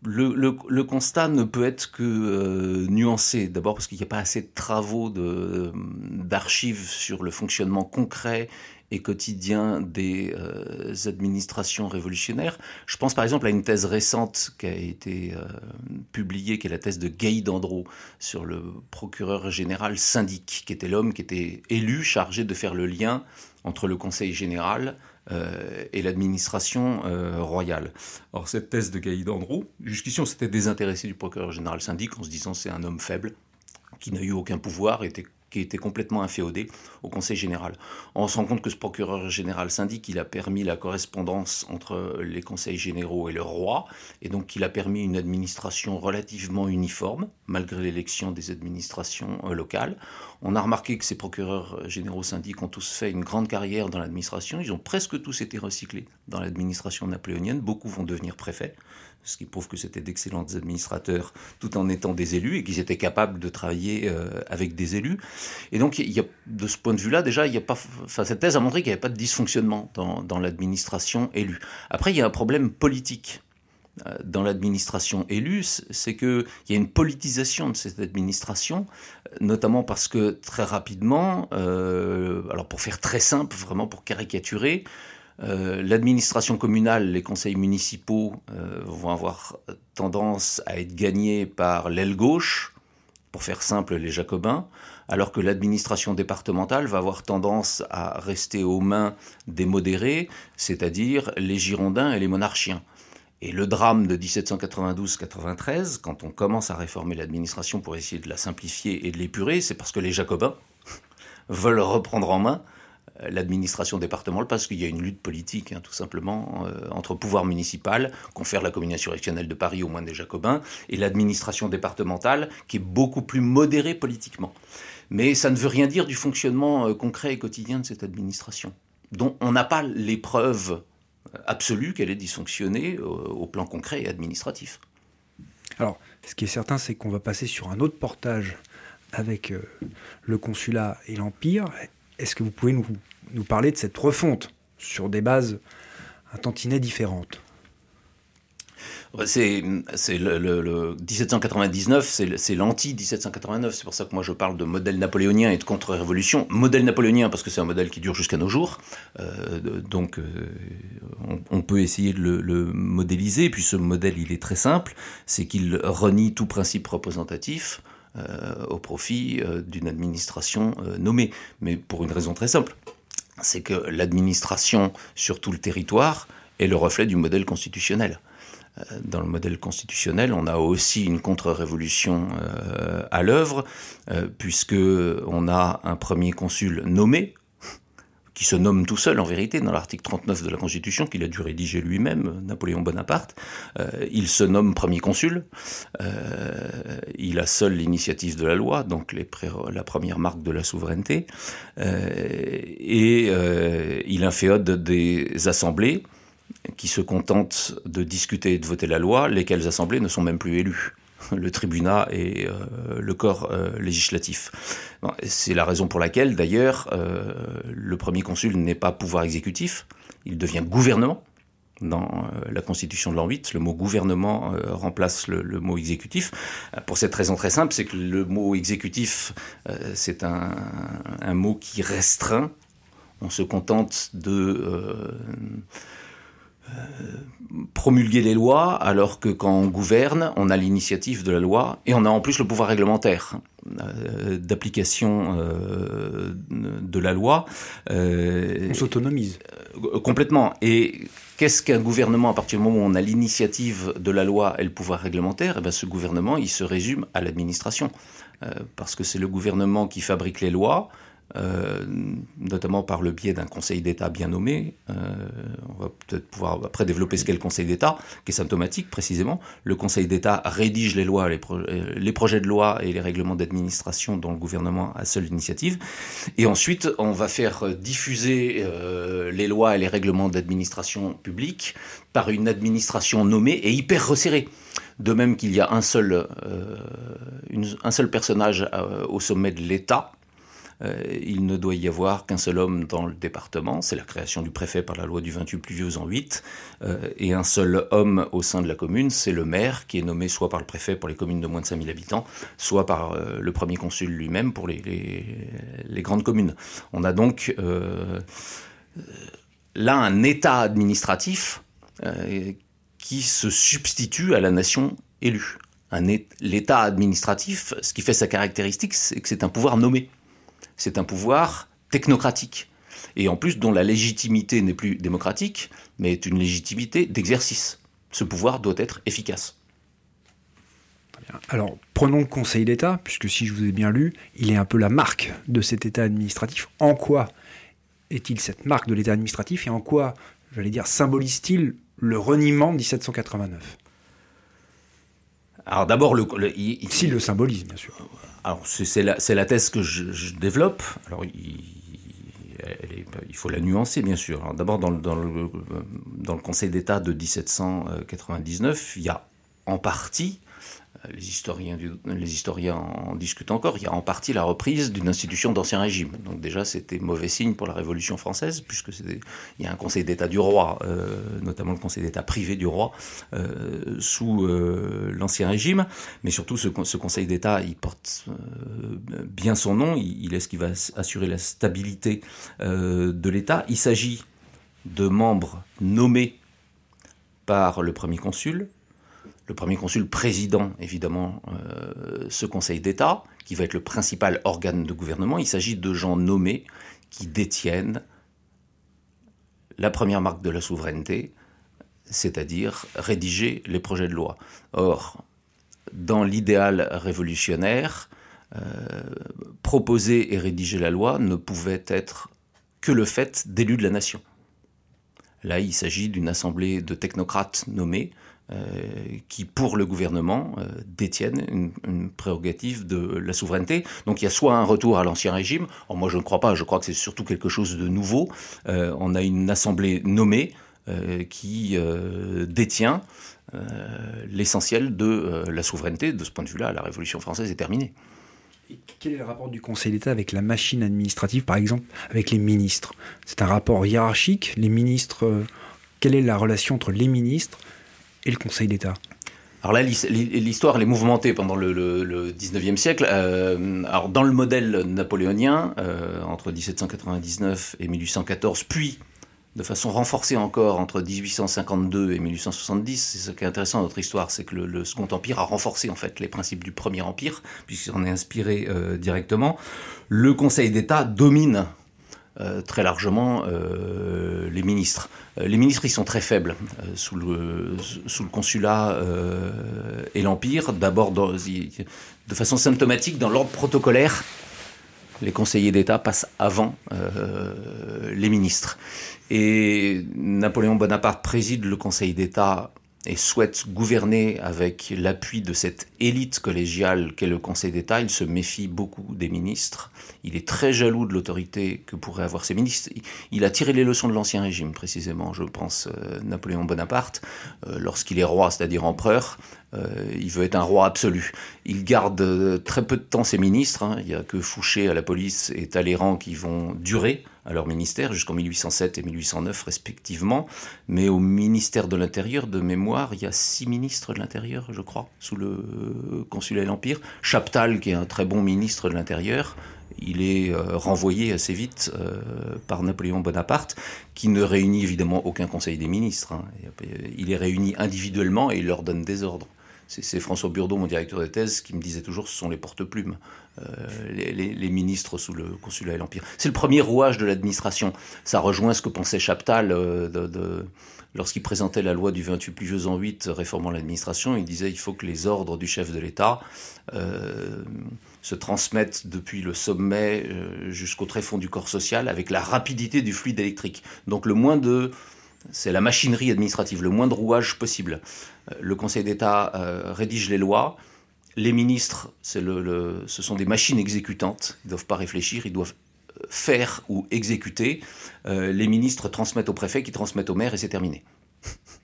le, constat ne peut être que euh, nuancé. D'abord parce qu'il n'y a pas assez de travaux d'archives sur le fonctionnement concret et quotidien des euh, administrations révolutionnaires. Je pense par exemple à une thèse récente qui a été euh, publiée, qui est la thèse de Gay Dandreau sur le procureur général syndic, qui était l'homme qui était élu, chargé de faire le lien entre le Conseil général euh, et l'administration euh, royale. Or, cette thèse de Gaïd Andrew, jusqu'ici, on s'était désintéressé du procureur général syndic en se disant c'est un homme faible qui n'a eu aucun pouvoir, était qui était complètement inféodé au Conseil général. On se rend compte que ce procureur général syndic, il a permis la correspondance entre les conseils généraux et le roi, et donc il a permis une administration relativement uniforme, malgré l'élection des administrations euh, locales. On a remarqué que ces procureurs généraux syndics ont tous fait une grande carrière dans l'administration, ils ont presque tous été recyclés dans l'administration napoléonienne, beaucoup vont devenir préfets ce qui prouve que c'était d'excellents administrateurs tout en étant des élus et qu'ils étaient capables de travailler euh, avec des élus. Et donc, y a, de ce point de vue-là, déjà, il y a pas, cette thèse a montré qu'il n'y avait pas de dysfonctionnement dans, l'administration élue. Après, il y a un problème politique euh, dans l'administration élue, c'est qu'il y a une politisation de cette administration, notamment parce que très rapidement, euh, alors pour faire très simple, vraiment pour caricaturer, euh, l'administration communale, les conseils municipaux euh, vont avoir tendance à être gagnés par l'aile gauche, pour faire simple les jacobins, alors que l'administration départementale va avoir tendance à rester aux mains des modérés, c'est-à-dire les girondins et les monarchiens. Et le drame de 1792-93, quand on commence à réformer l'administration pour essayer de la simplifier et de l'épurer, c'est parce que les jacobins veulent reprendre en main l'administration départementale parce qu'il y a une lutte politique, hein, tout simplement, euh, entre pouvoir municipal, confère la commune insurrectionnelle de Paris au moins des Jacobins, et l'administration départementale qui est beaucoup plus modérée politiquement. Mais ça ne veut rien dire du fonctionnement euh, concret et quotidien de cette administration, dont on n'a pas les preuves absolues qu'elle est dysfonctionnée au plan concret et administratif. Alors, ce qui est certain, c'est qu'on va passer sur un autre portage avec le consulat et l'Empire, est-ce que vous pouvez nous, parler de cette refonte sur des bases un tantinet différentes? C'est le, le, 1799, c'est l'anti-1789. C'est pour ça que moi je parle de modèle napoléonien et de contre-révolution. Modèle napoléonien parce que c'est un modèle qui dure jusqu'à nos jours. Euh, donc euh, on, peut essayer de le, modéliser. Puis ce modèle, il est très simple. C'est qu'il renie tout principe représentatif au profit euh, d'une administration euh, nommée. Mais pour une raison très simple, c'est que l'administration sur tout le territoire est le reflet du modèle constitutionnel. Dans le modèle constitutionnel, on a aussi une contre-révolution à l'œuvre, puisque on a un premier consul nommé qui se nomme tout seul en vérité dans l'article 39 de la Constitution qu'il a dû rédiger lui-même, Napoléon Bonaparte. Euh, il se nomme premier consul, euh, il a seul l'initiative de la loi, donc la première marque de la souveraineté, euh, et il inféode des assemblées qui se contentent de discuter et de voter la loi, lesquelles assemblées ne sont même plus élues. Le tribunat et le corps législatif. C'est la raison pour laquelle, d'ailleurs, le premier consul n'est pas pouvoir exécutif, il devient gouvernement dans euh, la Constitution de l'an 8. Le mot gouvernement euh, remplace le, mot exécutif. Euh, pour cette raison très simple, c'est que le mot exécutif, c'est un, mot qui restreint. On se contente de promulguer les lois, alors que quand on gouverne, on a l'initiative de la loi et on a en plus le pouvoir réglementaire d'application de la loi. on s'autonomise. complètement. Et Qu'est-ce qu'un gouvernement à partir du moment où on a l'initiative de la loi et le pouvoir réglementaire eh bien, Ce gouvernement, il se résume à l'administration. Euh, parce que c'est le gouvernement qui fabrique les lois, euh, notamment par le biais d'un Conseil d'État bien nommé. Euh, on va peut-être pouvoir après développer ce qu'est le Conseil d'État, qui est symptomatique précisément. Le Conseil d'État rédige les lois, les, les, projets de loi et les règlements d'administration dont le gouvernement a seule initiative. Et ensuite, on va faire diffuser les lois et les règlements d'administration publique par une administration nommée et hyper resserrée. De même qu'il y a un seul, personnage au sommet de l'État, euh, il ne doit y avoir qu'un seul homme dans le département, c'est la création du préfet par la loi du 28 pluvieux en 8, euh, et un seul homme au sein de la commune, c'est le maire, qui est nommé soit par le préfet pour les communes de moins de 5000 habitants, soit par euh, le premier consul lui-même pour les, grandes communes. On a donc là un État administratif qui se substitue à la nation élue. L'État administratif, ce qui fait sa caractéristique, c'est que c'est un pouvoir nommé c'est un pouvoir technocratique. Et en plus, dont la légitimité n'est plus démocratique, mais est une légitimité d'exercice. Ce pouvoir doit être efficace. Alors, prenons le Conseil d'État, puisque si je vous ai bien lu, il est un peu la marque de cet État administratif. En quoi est-il cette marque de l'État administratif et en quoi, j'allais dire, symbolise-t-il le reniement de 1789 Alors d'abord, le, S'il le symbolise, bien sûr alors c'est la, la, thèse que je, développe. Alors il, il, faut la nuancer bien sûr. D'abord dans, dans, le, dans le Conseil d'État de 1799, il y a en partie les historiens, en discutent encore, il y a en partie la reprise d'une institution d'ancien régime. Donc déjà, c'était mauvais signe pour la Révolution française, puisque il y a un Conseil d'État du roi, euh, notamment le Conseil d'État privé du roi, euh, sous euh, l'Ancien Régime. Mais surtout, ce, Conseil d'État, il porte bien son nom, il, est ce qui va assurer la stabilité de l'État. Il s'agit de membres nommés par le premier consul, le premier consul président évidemment euh, ce Conseil d'État, qui va être le principal organe de gouvernement. Il s'agit de gens nommés qui détiennent la première marque de la souveraineté, c'est-à-dire rédiger les projets de loi. Or, dans l'idéal révolutionnaire, euh, proposer et rédiger la loi ne pouvait être que le fait d'élus de la nation. Là, il s'agit d'une assemblée de technocrates nommés qui, pour le gouvernement, euh, détiennent une, prérogative de la souveraineté. Donc il y a soit un retour à l'ancien régime, moi je ne crois pas, je crois que c'est surtout quelque chose de nouveau. Euh, on a une assemblée nommée qui détient l'essentiel de la souveraineté. De ce point de vue-là, la Révolution française est terminée. quel est le rapport du Conseil d'État avec la machine administrative, par exemple, avec les ministres? C'est un rapport hiérarchique. Les ministres, quelle est la relation entre les ministres? Et le Conseil d'État alors là, l'histoire, elle est mouvementée pendant le, 19e siècle. Euh, alors dans le modèle napoléonien, euh, entre 1799 et 1814, puis de façon renforcée encore entre 1852 et 1870, c'est ce qui est intéressant dans notre histoire, c'est que le, Second Empire a renforcé en fait les principes du Premier Empire, puisqu'il en est inspiré euh, directement. Le Conseil d'État domine euh, très largement euh, les ministres. Euh, les ministres, ils sont très faibles sous, le, sous le consulat et l'Empire. D'abord, de façon symptomatique, dans l'ordre protocolaire, les conseillers d'État passent avant les ministres. Et Napoléon Bonaparte préside le Conseil d'État et souhaite gouverner avec l'appui de cette élite collégiale qu'est le Conseil d'État, il se méfie beaucoup des ministres. Il est très jaloux de l'autorité que pourraient avoir ces ministres. Il a tiré les leçons de l'Ancien Régime, précisément, je pense, euh, Napoléon Bonaparte, euh, lorsqu'il est roi, c'est-à-dire empereur. Euh, il veut être un roi absolu. Il garde très peu de temps ses ministres. Hein. Il n'y a que Fouché à la police et Talleyrand qui vont durer à leur ministère jusqu'en 1807 et 1809 respectivement. Mais au ministère de l'Intérieur, de mémoire, il y a six ministres de l'Intérieur, je crois, sous le consulat de l'Empire. Chaptal, qui est un très bon ministre de l'Intérieur, il est euh, renvoyé assez vite euh, par Napoléon Bonaparte, qui ne réunit évidemment aucun conseil des ministres. Hein. Il est réuni individuellement et il leur donne des ordres. C'est François Burdeau, mon directeur de thèse, qui me disait toujours ce sont les porte-plumes, euh, les, ministres sous le consulat et l'Empire. C'est le premier rouage de l'administration. Ça rejoint ce que pensait Chaptal de, lorsqu'il présentait la loi du 28 pluvieux en 8 réformant l'administration. Il disait il faut que les ordres du chef de l'État se transmettent depuis le sommet euh, jusqu'au tréfonds du corps social avec la rapidité du fluide électrique. Donc le moins de... C'est la machinerie administrative, le moins de rouage possible. Euh, le Conseil d'État euh, rédige les lois. Les ministres, ce sont des machines exécutantes. Ils ne doivent pas réfléchir, ils doivent faire ou exécuter. les ministres transmettent au préfet, qui transmettent au maire, et c'est terminé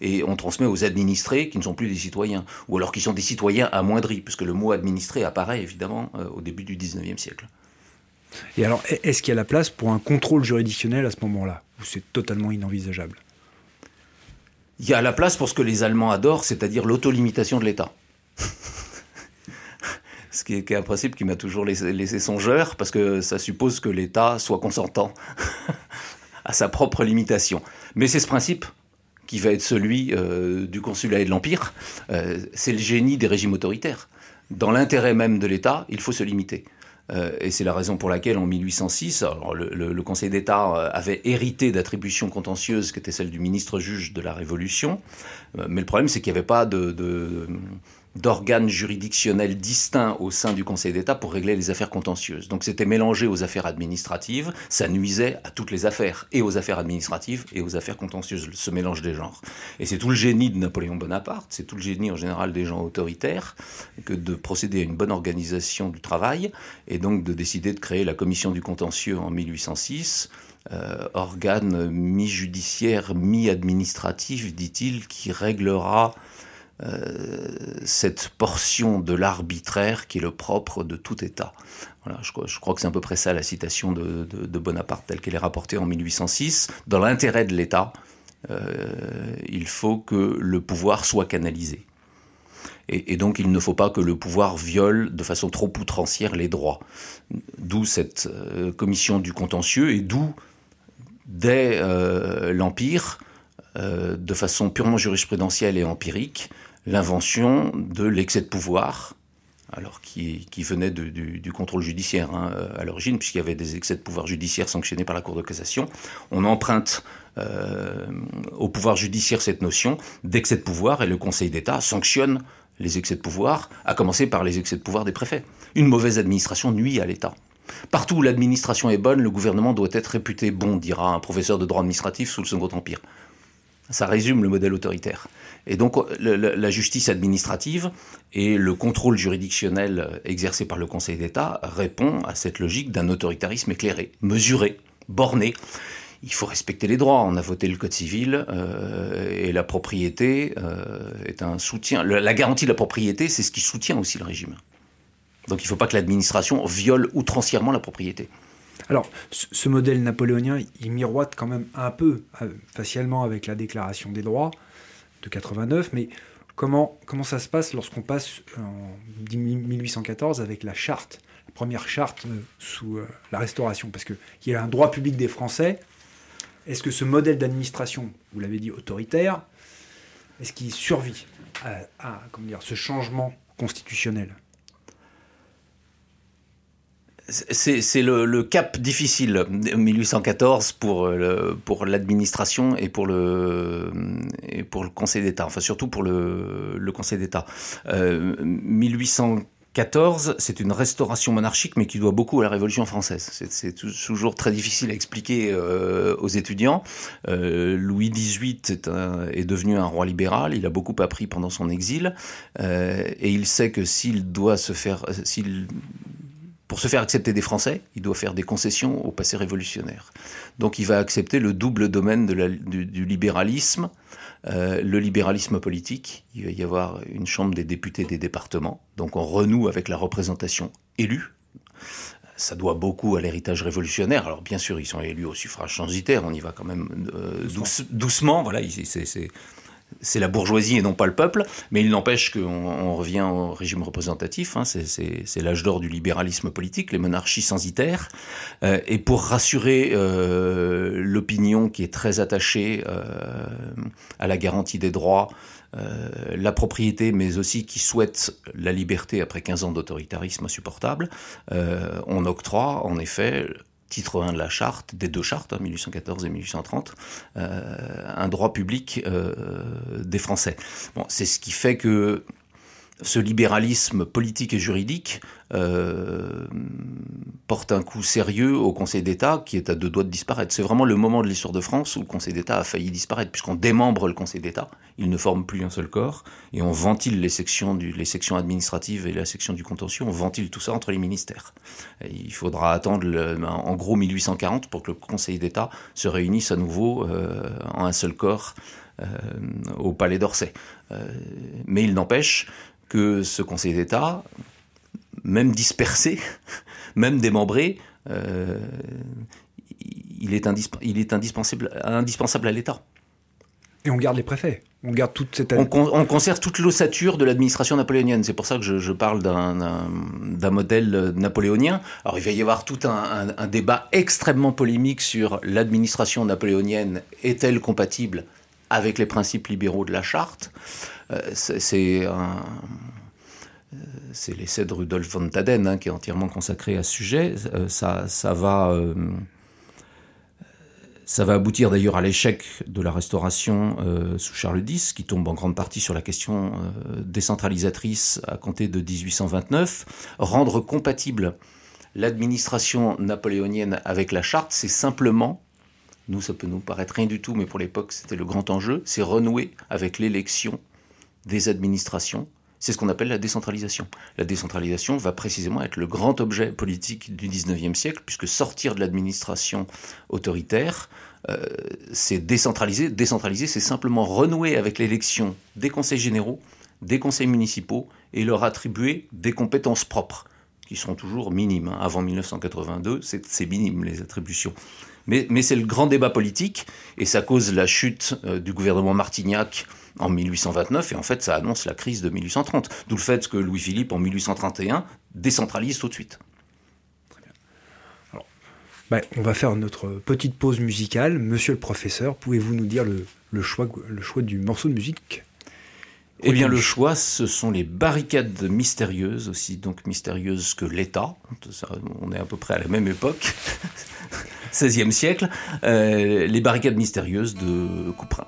et on transmet aux administrés qui ne sont plus des citoyens, ou alors qui sont des citoyens amoindris, puisque le mot administré apparaît évidemment euh, au début du 19e siècle. Et alors, est-ce qu'il y a la place pour un contrôle juridictionnel à ce moment-là, ou c'est totalement inenvisageable? Il y a la place pour ce que les Allemands adorent, c'est-à-dire l'autolimitation de l'État. ce qui est, un principe qui m'a toujours laissé, songeur, parce que ça suppose que l'État soit consentant à sa propre limitation. Mais c'est ce principe qui va être celui euh, du consulat et de l'Empire, euh, c'est le génie des régimes autoritaires. Dans l'intérêt même de l'État, il faut se limiter. Euh, et c'est la raison pour laquelle en 1806, le, Conseil d'État avait hérité d'attributions contentieuses qui étaient celles du ministre-juge de la Révolution. mais le problème, c'est qu'il n'y avait pas de, d'organes juridictionnels distincts au sein du Conseil d'État pour régler les affaires contentieuses. Donc c'était mélangé aux affaires administratives, ça nuisait à toutes les affaires, et aux affaires administratives et aux affaires contentieuses, ce mélange des genres. Et c'est tout le génie de Napoléon Bonaparte, c'est tout le génie en général des gens autoritaires, que de procéder à une bonne organisation du travail, et donc de décider de créer la commission du contentieux en 1806, euh, organe mi-judiciaire, mi-administratif, dit-il, qui réglera cette portion de l'arbitraire qui est le propre de tout État. Voilà, je, crois que c'est à peu près ça la citation de, Bonaparte telle qu'elle est rapportée en 1806. Dans l'intérêt de l'État, euh, il faut que le pouvoir soit canalisé. Et, donc il ne faut pas que le pouvoir viole de façon trop outrancière les droits. D'où cette euh, commission du contentieux et d'où, dès l'Empire, de façon purement jurisprudentielle et empirique, l'invention de l'excès de pouvoir, alors qui, venait du, contrôle judiciaire hein, à l'origine, puisqu'il y avait des excès de pouvoir judiciaire sanctionnés par la Cour de cassation. On emprunte euh, au pouvoir judiciaire cette notion d'excès de pouvoir et le Conseil d'État sanctionne les excès de pouvoir, à commencer par les excès de pouvoir des préfets. Une mauvaise administration nuit à l'État. Partout où l'administration est bonne, le gouvernement doit être réputé bon, dira un professeur de droit administratif sous le Second Empire. Ça résume le modèle autoritaire. Et donc la justice administrative et le contrôle juridictionnel exercé par le Conseil d'État répond à cette logique d'un autoritarisme éclairé, mesuré, borné. Il faut respecter les droits. On a voté le Code civil euh, et la propriété euh, est un soutien. La garantie de la propriété, c'est ce qui soutient aussi le régime. Donc il ne faut pas que l'administration viole outrancièrement la propriété. Alors, ce modèle napoléonien, il miroite quand même un peu euh, facialement avec la Déclaration des droits de 89, mais comment, ça se passe lorsqu'on passe en 1814 avec la charte, la première charte euh, sous euh, la Restauration? Parce qu'il y a un droit public des Français. Est-ce que ce modèle d'administration, vous l'avez dit, autoritaire, est-ce qu'il survit à, à comment dire, ce changement constitutionnel? C'est le, cap difficile 1814 pour euh, pour l'administration et pour le Conseil d'État enfin surtout pour le, Conseil d'État 1814 14, c'est une restauration monarchique, mais qui doit beaucoup à la Révolution française. C'est toujours très difficile à expliquer euh, aux étudiants. Euh, Louis XVIII est, est, devenu un roi libéral. Il a beaucoup appris pendant son exil, euh, et il sait que s'il doit se faire, s'il pour se faire accepter des Français, il doit faire des concessions au passé révolutionnaire. Donc il va accepter le double domaine de la, du, du, libéralisme, euh, le libéralisme politique. Il va y avoir une chambre des députés des départements. Donc on renoue avec la représentation élue. Ça doit beaucoup à l'héritage révolutionnaire. Alors bien sûr, ils sont élus au suffrage censitaire. On y va quand même euh, douce, doucement. Voilà, c'est c'est la bourgeoisie et non pas le peuple, mais il n'empêche qu'on revient au régime représentatif, hein, c'est l'âge d'or du libéralisme politique, les monarchies censitaires, euh, et pour rassurer euh, l'opinion qui est très attachée euh, à la garantie des droits, la propriété, mais aussi qui souhaite la liberté après 15 ans d'autoritarisme insupportable, on octroie en effet titre 1 de la charte, des deux chartes, 1814 hein, et 1830, euh, un droit public euh, des Français. Bon, c'est ce qui fait que ce libéralisme politique et juridique euh, porte un coup sérieux au Conseil d'État qui est à deux doigts de disparaître. C'est vraiment le moment de l'histoire de France où le Conseil d'État a failli disparaître, puisqu'on démembre le Conseil d'État, il ne forme plus un seul corps, et on ventile les sections, administratives et la section du contentieux, on ventile tout ça entre les ministères. Il faudra attendre en gros 1840 pour que le Conseil d'État se réunisse à nouveau euh, en un seul corps euh, au Palais d'Orsay. Euh, mais il n'empêche que ce Conseil d'État, même dispersé, même démembré, euh, il, est il est indispensable, indispensable à l'État. Et on garde les préfets. On garde toute cette. On, on conserve toute l'ossature de l'administration napoléonienne. C'est pour ça que je, je parle d'un modèle napoléonien. Alors il va y avoir tout un, un, un débat extrêmement polémique sur l'administration napoléonienne est-elle compatible avec les principes libéraux de la charte. Euh, c'est un c'est l'essai de Rudolf von Taden hein, qui est entièrement consacré à ce sujet. Euh, ça, va, euh, ça va aboutir d'ailleurs à l'échec de la restauration euh, sous Charles X, qui tombe en grande partie sur la question euh, décentralisatrice à compter de 1829. Rendre compatible l'administration napoléonienne avec la charte, c'est simplement nous, ça peut nous paraître rien du tout, mais pour l'époque, c'était le grand enjeu, c'est renouer avec l'élection des administrations c'est ce qu'on appelle la décentralisation. La décentralisation va précisément être le grand objet politique du 19e siècle, puisque sortir de l'administration autoritaire, euh, c'est décentraliser. Décentraliser, c'est simplement renouer avec l'élection des conseils généraux, des conseils municipaux, et leur attribuer des compétences propres, qui seront toujours minimes. Hein. Avant 1982, c'est minime les attributions. Mais, c'est le grand débat politique, et ça cause la chute euh, du gouvernement Martignac en 1829, et en fait ça annonce la crise de 1830. D'où le fait que Louis-Philippe, en 1831, décentralise tout de suite. Très bien. Bah, on va faire notre petite pause musicale. Monsieur le professeur, pouvez-vous nous dire le choix du morceau de musique? Eh bien, le choix, ce sont les barricades mystérieuses, aussi donc mystérieuses que l'État. On est à peu près à la même époque, 16e siècle. Euh, les barricades mystérieuses de Couperin.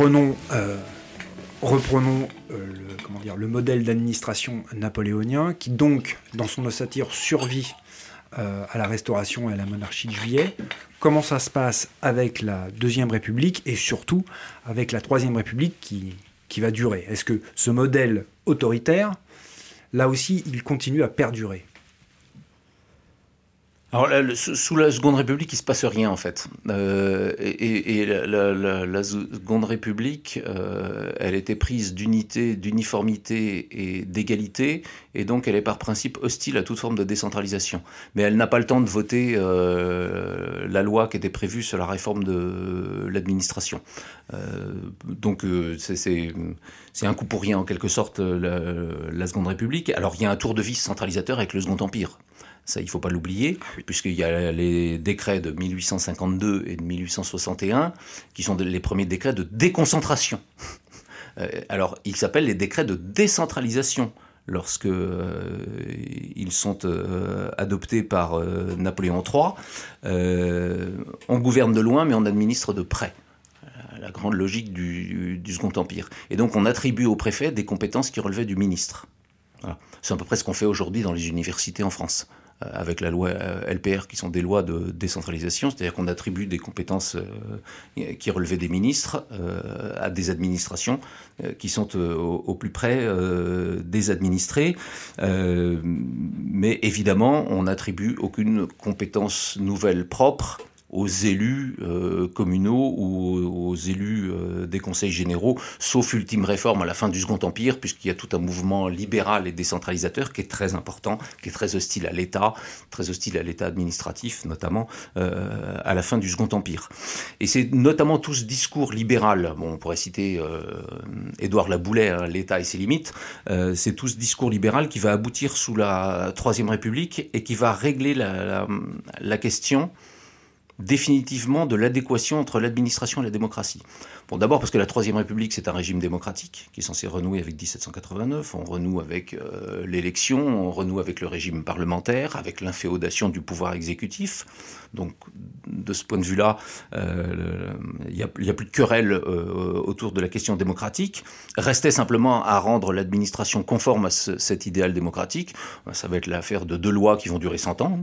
Reprenons, euh, euh, le modèle d'administration napoléonien qui donc, dans son ossature, survit euh, à la Restauration et à la monarchie de Juillet. Comment ça se passe avec la Deuxième République et surtout avec la Troisième République qui, qui va durer? Est-ce que ce modèle autoritaire, là aussi, il continue à perdurer? Alors, sous la Seconde République, il se passe rien en fait. Euh, et, et la, la, la, Seconde République, euh, elle était prise d'unité, d'uniformité et d'égalité, et donc elle est par principe hostile à toute forme de décentralisation. Mais elle n'a pas le temps de voter euh, la loi qui était prévue sur la réforme de l'administration. Euh, donc euh, c'est un coup pour rien en quelque sorte la, la Seconde République. Alors il y a un tour de vis centralisateur avec le Second Empire Ça, il ne faut pas l'oublier, ah puisqu'il y a les décrets de 1852 et de 1861 qui sont les premiers décrets de déconcentration. Euh, alors, ils s'appellent les décrets de décentralisation lorsque euh, ils sont euh, adoptés par Napoléon III. on gouverne de loin, mais on administre de près la grande logique du, Second Empire. Et donc on attribue au préfet des compétences qui relevaient du ministre. C'est à peu près ce qu'on fait aujourd'hui dans les universités en France, avec la loi euh, LPR, qui sont des lois de décentralisation, c'est-à-dire qu'on attribue des compétences euh, qui relevaient des ministres à des administrations qui sont au, plus près des administrés. mais évidemment, on n'attribue aucune compétence nouvelle propre aux élus euh, communaux ou aux élus euh, des conseils généraux, sauf ultime réforme à la fin du Second Empire, puisqu'il y a tout un mouvement libéral et décentralisateur qui est très important, qui est très hostile à l'État, très hostile à l'État administratif notamment, euh, à la fin du Second Empire. Et c'est notamment tout ce discours libéral, bon, on pourrait citer Édouard Laboulet, hein, l'État et ses limites, c'est tout ce discours libéral qui va aboutir sous la Troisième République et qui va régler la, la, la question définitivement de l'adéquation entre l'administration et la démocratie. D'abord parce que la Troisième République, c'est un régime démocratique qui est censé renouer avec 1789. On renoue avec euh, l'élection, on renoue avec le régime parlementaire, avec l'inféodation du pouvoir exécutif. Donc, de ce point de vue-là, euh, il n'y a, a, plus de querelle euh, autour de la question démocratique. Restait simplement à rendre l'administration conforme à cet idéal démocratique. Ça va être l'affaire de deux lois qui vont durer 100 ans.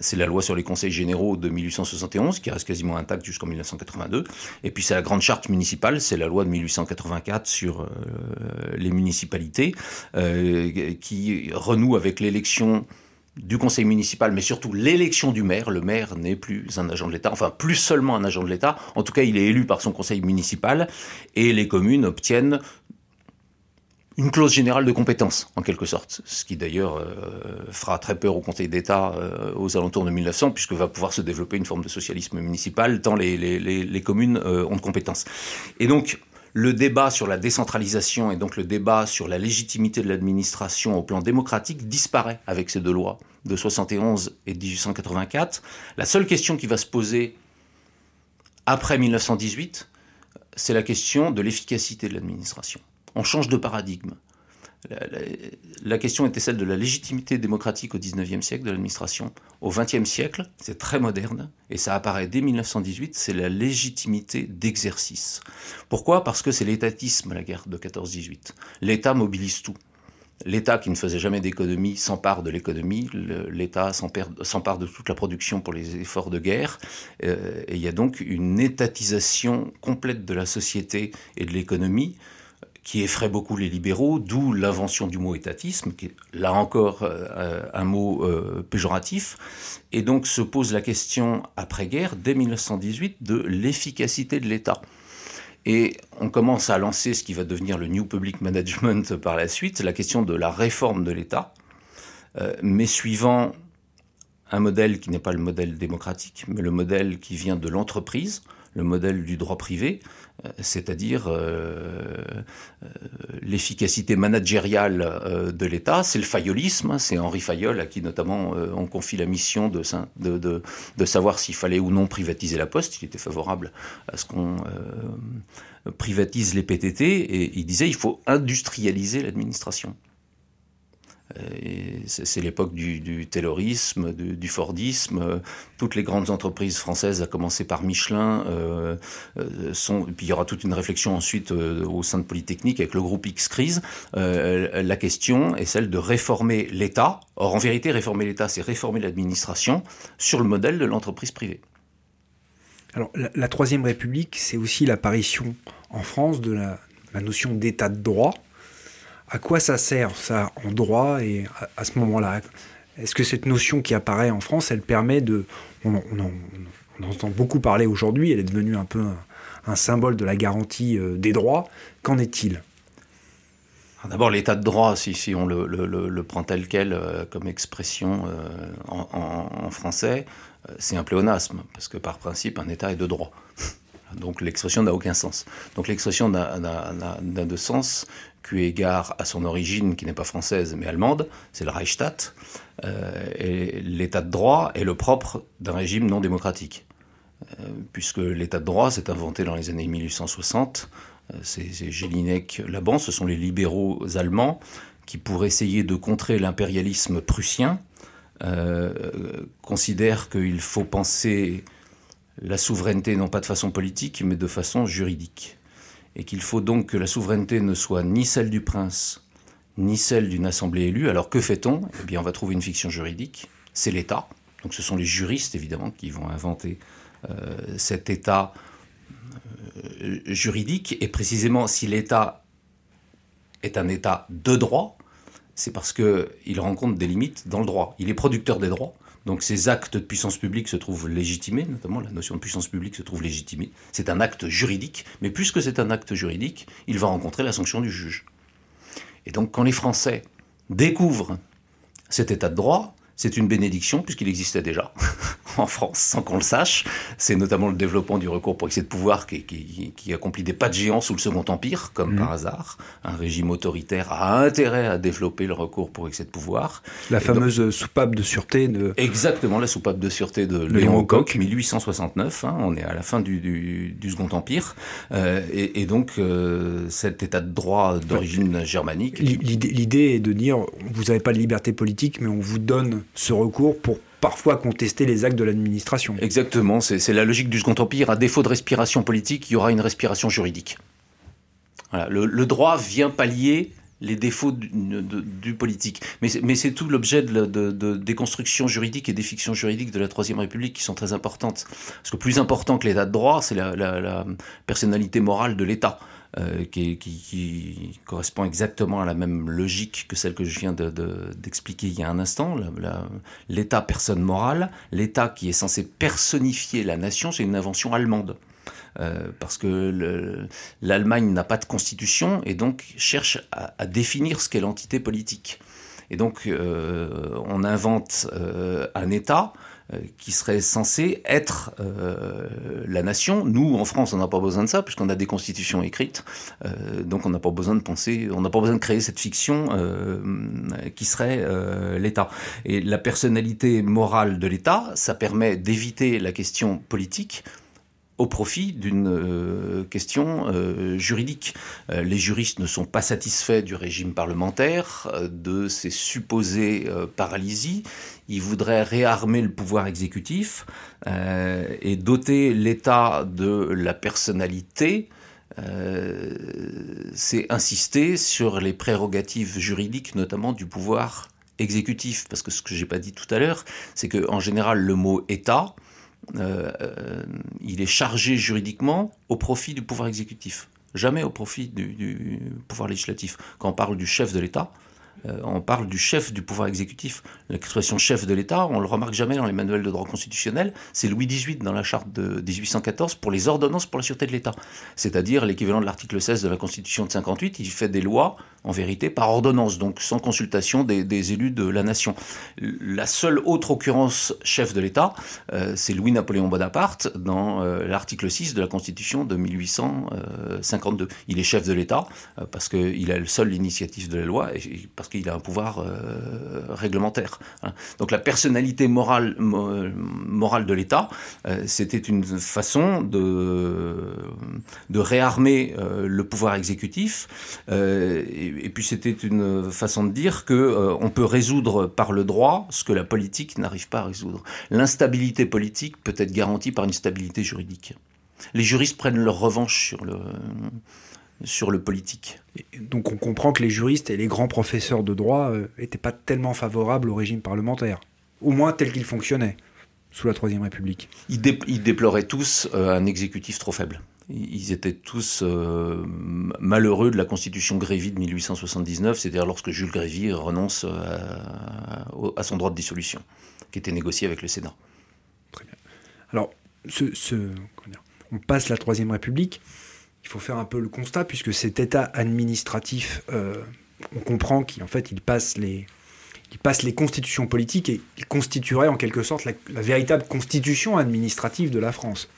C'est la loi sur les conseils généraux de 1871, qui reste quasiment intacte jusqu'en 1982. Et puis c'est la grande charte c'est la loi de 1884 sur euh, les municipalités, euh, qui renoue avec l'élection du conseil municipal, mais surtout l'élection du maire. Le maire n'est plus un agent de l'État, enfin plus seulement un agent de l'État. En tout cas, il est élu par son conseil municipal et les communes obtiennent une clause générale de compétence, en quelque sorte. Ce qui d'ailleurs euh, fera très peur au Conseil d'État euh, aux alentours de 1900, puisque va pouvoir se développer une forme de socialisme municipal, tant les, communes euh, ont de compétences. Et donc, le débat sur la décentralisation et donc le débat sur la légitimité de l'administration au plan démocratique disparaît avec ces deux lois de 71 et 1884. La seule question qui va se poser après 1918, c'est la question de l'efficacité de l'administration on change de paradigme. La, question était celle de la légitimité démocratique au XIXe siècle de l'administration. Au XXe siècle, c'est très moderne, et ça apparaît dès 1918, c'est la légitimité d'exercice. Pourquoi? Parce que c'est l'étatisme, la guerre de 14-18. L'État mobilise tout. L'État qui ne faisait jamais d'économie s'empare de l'économie, l'État s'empare de toute la production pour les efforts de guerre, euh, et il y a donc une étatisation complète de la société et de l'économie qui effraie beaucoup les libéraux, d'où l'invention du mot étatisme, qui est là encore euh, un mot euh, péjoratif. Et donc se pose la question, après-guerre, dès 1918, de l'efficacité de l'État. Et on commence à lancer ce qui va devenir le New Public Management par la suite, la question de la réforme de l'État, euh, mais suivant un modèle qui n'est pas le modèle démocratique, mais le modèle qui vient de l'entreprise, le modèle du droit privé, c'est-à-dire euh, euh, l'efficacité managériale de l'État. C'est le fayolisme, hein, c'est Henri Fayol à qui notamment on confie la mission de, savoir s'il fallait ou non privatiser la Poste. Il était favorable à ce qu'on privatise les PTT et il disait il faut industrialiser l'administration. C'est l'époque du, du, taylorisme, du, Fordisme. Toutes les grandes entreprises françaises, à commencer par Michelin, euh, euh sont. Et puis il y aura toute une réflexion ensuite euh, au sein de Polytechnique avec le groupe X Crise. Euh, la question est celle de réformer l'État. Or, en vérité, réformer l'État, c'est réformer l'administration sur le modèle de l'entreprise privée. Alors, la, Troisième République, c'est aussi l'apparition en France de la notion d'État de droit à quoi ça sert ça en droit et à, ce moment-là? Est-ce que cette notion qui apparaît en France, elle permet de... On, en, entend beaucoup parler aujourd'hui, elle est devenue un peu un, symbole de la garantie euh, des droits. Qu'en est-il? D'abord, l'état de droit, si, on le, prend tel quel euh, comme expression euh, en, français, c'est un pléonasme, parce que par principe, un état est de droit. Donc l'expression n'a aucun sens. Donc l'expression n'a de sens égard à son origine, qui n'est pas française mais allemande, c'est le Reichstat. Euh, et l'état de droit est le propre d'un régime non démocratique. Euh, puisque l'état de droit s'est inventé dans les années 1860. Euh, c'est Jelinek Laban, ce sont les libéraux allemands qui, pour essayer de contrer l'impérialisme prussien, considèrent qu'il faut penser la souveraineté non pas de façon politique, mais de façon juridique. Et qu'il faut donc que la souveraineté ne soit ni celle du prince, ni celle d'une assemblée élue. Alors que fait-on? Eh bien, on va trouver une fiction juridique. C'est l'État. Donc ce sont les juristes, évidemment, qui vont inventer euh, cet État euh, juridique. Et précisément, si l'État est un État de droit, c'est parce qu'il rencontre des limites dans le droit. Il est producteur des droits, donc ces actes de puissance publique se trouvent légitimés, notamment la notion de puissance publique se trouve légitimée. C'est un acte juridique, mais puisque c'est un acte juridique, il va rencontrer la sanction du juge. Et donc quand les Français découvrent cet état de droit, c'est une bénédiction puisqu'il existait déjà en France sans qu'on le sache. C'est notamment le développement du recours pour excès de pouvoir qui, qui, accomplit des pas de géant sous le Second Empire, comme mmh. par hasard. Un régime autoritaire a intérêt à développer le recours pour excès de pouvoir. La fameuse soupape de sûreté de... Exactement, la soupape de sûreté de Léon Coq, 1869. Hein, on est à la fin du, Second Empire. Euh, et, donc, euh, cet état de droit d'origine germanique... L'idée est de dire, vous n'avez pas de liberté politique, mais on vous donne ce recours pour parfois contester les actes de l'administration. Exactement, c'est la logique du Second Empire. À défaut de respiration politique, il y aura une respiration juridique. le, droit vient pallier les défauts du, politique. Mais, c'est tout l'objet de, des constructions juridiques et des fictions juridiques de la Troisième République qui sont très importantes. Parce que plus important que l'état de droit, c'est la, personnalité morale de l'État. Euh, qui, correspond exactement à la même logique que celle que je viens d'expliquer il y a un instant. L'État personne morale, l'État qui est censé personnifier la nation, c'est une invention allemande. Euh, parce que l'Allemagne n'a pas de constitution et donc cherche à, définir ce qu'est l'entité politique. Et donc euh, on invente un État qui serait censé être euh, la nation. Nous, en France, on n'a pas besoin de ça, puisqu'on a des constitutions écrites. Euh, donc on n'a pas besoin de penser, on n'a pas besoin de créer cette fiction qui serait l'État. Et la personnalité morale de l'État, ça permet d'éviter la question politique au profit d'une euh, question euh, juridique. Euh, les juristes ne sont pas satisfaits du régime parlementaire, de ses supposées paralysies. Ils voudraient réarmer le pouvoir exécutif et doter l'État de la personnalité. C'est insister sur les prérogatives juridiques, notamment du pouvoir exécutif. Parce que ce que j'ai pas dit tout à l'heure, c'est qu'en général, le mot État, euh, euh, il est chargé juridiquement au profit du pouvoir exécutif, jamais au profit du pouvoir législatif. Quand on parle du chef de l'État, euh, on parle du chef du pouvoir exécutif. L'expression chef de l'État, on le remarque jamais dans les manuels de droit constitutionnel. C'est Louis XVIII dans la charte de 1814 pour les ordonnances pour la sûreté de l'État. C'est-à-dire l'équivalent de l'article 16 de la Constitution de 58. Il fait des lois, en vérité, par ordonnance, donc sans consultation des, élus de la nation. La seule autre occurrence chef de l'État, euh, c'est Louis-Napoléon Bonaparte dans euh, l'article 6 de la Constitution de 1852. Il est chef de l'État parce qu'il a le seul l'initiative de la loi et parce qu'il a un pouvoir euh, réglementaire. Hein. Donc la personnalité morale, de l'État, euh, c'était une façon de, réarmer euh, le pouvoir exécutif, et, puis c'était une façon de dire que on peut résoudre par le droit ce que la politique n'arrive pas à résoudre. L'instabilité politique peut être garantie par une stabilité juridique. Les juristes prennent leur revanche sur le sur le politique. donc on comprend que les juristes et les grands professeurs de droit n'étaient euh, pas tellement favorables au régime parlementaire, au moins tel qu'il fonctionnait sous la Troisième République. Ils, déploraient tous euh, un exécutif trop faible. Ils étaient tous euh, malheureux de la constitution Grévy de 1879, c'est-à-dire lorsque Jules Grévy renonce à, son droit de dissolution, qui était négocié avec le Sénat. Très bien. Alors, on passe la Troisième République il faut faire un peu le constat, puisque cet état administratif, euh, on comprend qu'en fait, il passe les, constitutions politiques et il constituerait en quelque sorte la, véritable constitution administrative de la France.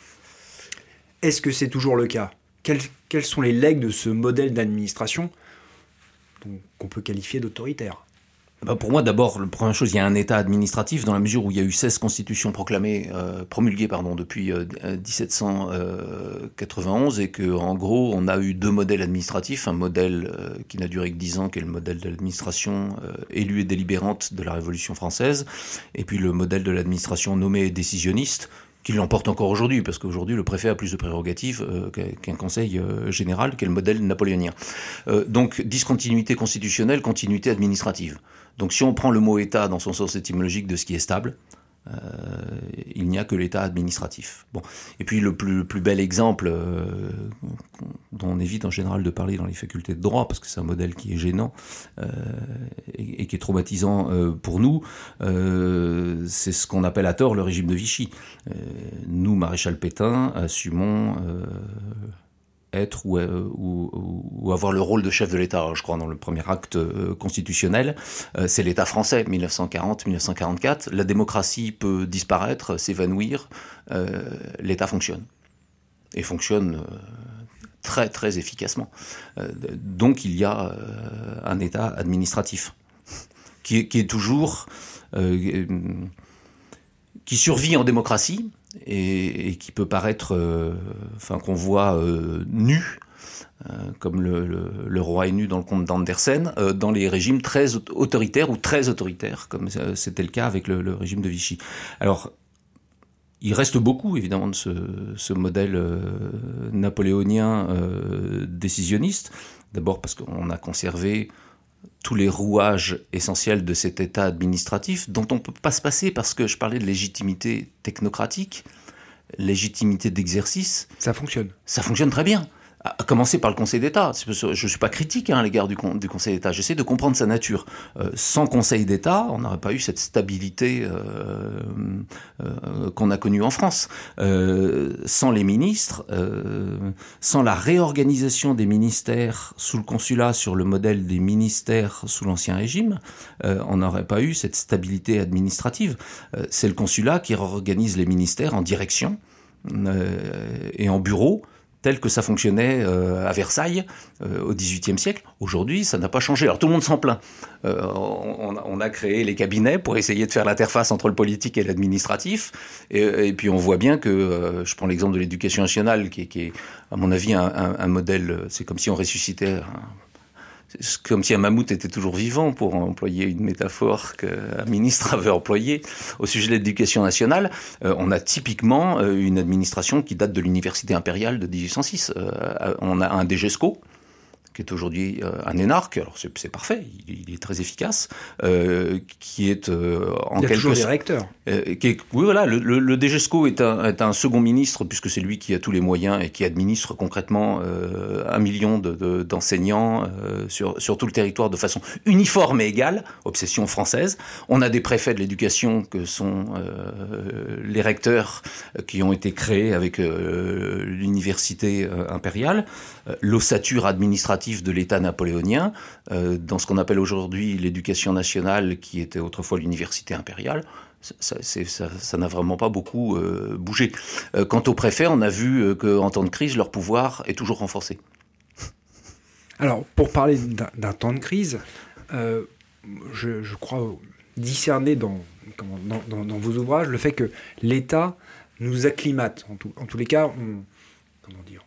est-ce que c'est toujours le cas? Quels, quels, sont les legs de ce modèle d'administration qu'on peut qualifier d'autoritaire? Bah, pour moi, d'abord, la première chose, il y a un État administratif dans la mesure où il y a eu 16 constitutions proclamées, euh, promulguées pardon, depuis 1791 euh, et que, en gros, on a eu deux modèles administratifs, un modèle euh, qui n'a duré que 10 ans, qui est le modèle de l'administration élue et délibérante de la Révolution française, et puis le modèle de l'administration nommée et décisionniste, qui l'emporte encore aujourd'hui, parce qu'aujourd'hui le préfet a plus de prérogatives euh, qu'un conseil euh, général, qu'est le modèle napoléonien. Euh, donc discontinuité constitutionnelle, continuité administrative. Donc si on prend le mot État dans son sens étymologique de ce qui est stable, euh, il n'y a que l'État administratif. Bon. Et puis le plus, bel exemple, euh, dont on évite en général de parler dans les facultés de droit, parce que c'est un modèle qui est gênant euh, et, qui est traumatisant pour nous, c'est ce qu'on appelle à tort le régime de Vichy. nous, maréchal Pétain, assumons être euh, ou, avoir le rôle de chef de l'État. Je crois dans le premier acte euh, constitutionnel, euh, c'est l'État français, 1940-1944. La démocratie peut disparaître, s'évanouir, l'État fonctionne. Et fonctionne très très efficacement. donc il y a un État administratif qui est toujours... qui survit en démocratie, et, qui peut paraître, euh, enfin qu'on voit euh, nu, euh, comme le, roi est nu dans le conte d'Andersen, dans les régimes très autoritaires ou très autoritaires, comme c'était le cas avec le, régime de Vichy. Alors, il reste beaucoup, évidemment, de ce, modèle napoléonien décisionniste. D'abord parce qu'on a conservé tous les rouages essentiels de cet État administratif dont on ne peut pas se passer parce que je parlais de légitimité technocratique, légitimité d'exercice. Ça fonctionne. Ça fonctionne très bien à commencer par le Conseil d'État. Je ne suis pas critique hein, à l'égard du, Conseil d'État. J'essaie de comprendre sa nature. Euh, sans Conseil d'État, on n'aurait pas eu cette stabilité euh, euh, qu'on a connue en France. Sans les ministres, sans la réorganisation des ministères sous le consulat sur le modèle des ministères sous l'Ancien Régime, on n'aurait pas eu cette stabilité administrative. C'est le consulat qui réorganise les ministères en direction et en bureau tel que ça fonctionnait euh, à Versailles euh, au XVIIIe siècle. Aujourd'hui, ça n'a pas changé. Alors tout le monde s'en plaint. Euh, on, a créé les cabinets pour essayer de faire l'interface entre le politique et l'administratif. Et, puis on voit bien que, je prends l'exemple de l'éducation nationale, qui, est, à mon avis, un, modèle, c'est comme si on ressuscitait comme si un mammouth était toujours vivant, pour employer une métaphore qu'un ministre avait employée au sujet de l'éducation nationale. Euh, on a typiquement euh, une administration qui date de l'université impériale de 1806. Euh, on a un DGESCO, qui est aujourd'hui euh, un énarque, alors c'est parfait, il, est très efficace, euh, qui est euh, en quelque sorte... des recteurs. oui, voilà, le, le, DGESCO est un, est un, second ministre, puisque c'est lui qui a tous les moyens et qui administre concrètement un million d'enseignants de, sur, sur tout le territoire de façon uniforme et égale, obsession française. On a des préfets de l'éducation que sont les recteurs qui ont été créés avec l'université impériale, l'ossature administrative de l'État napoléonien, euh, dans ce qu'on appelle aujourd'hui l'éducation nationale, qui était autrefois l'université impériale. Ça n'a vraiment pas beaucoup euh, bougé. Euh, quant aux préfets, on a vu qu'en temps de crise, leur pouvoir est toujours renforcé. Alors, pour parler d'un temps de crise, je, crois discerner dans, dans, vos ouvrages le fait que l'État nous acclimate. En, tous les cas, comment dire,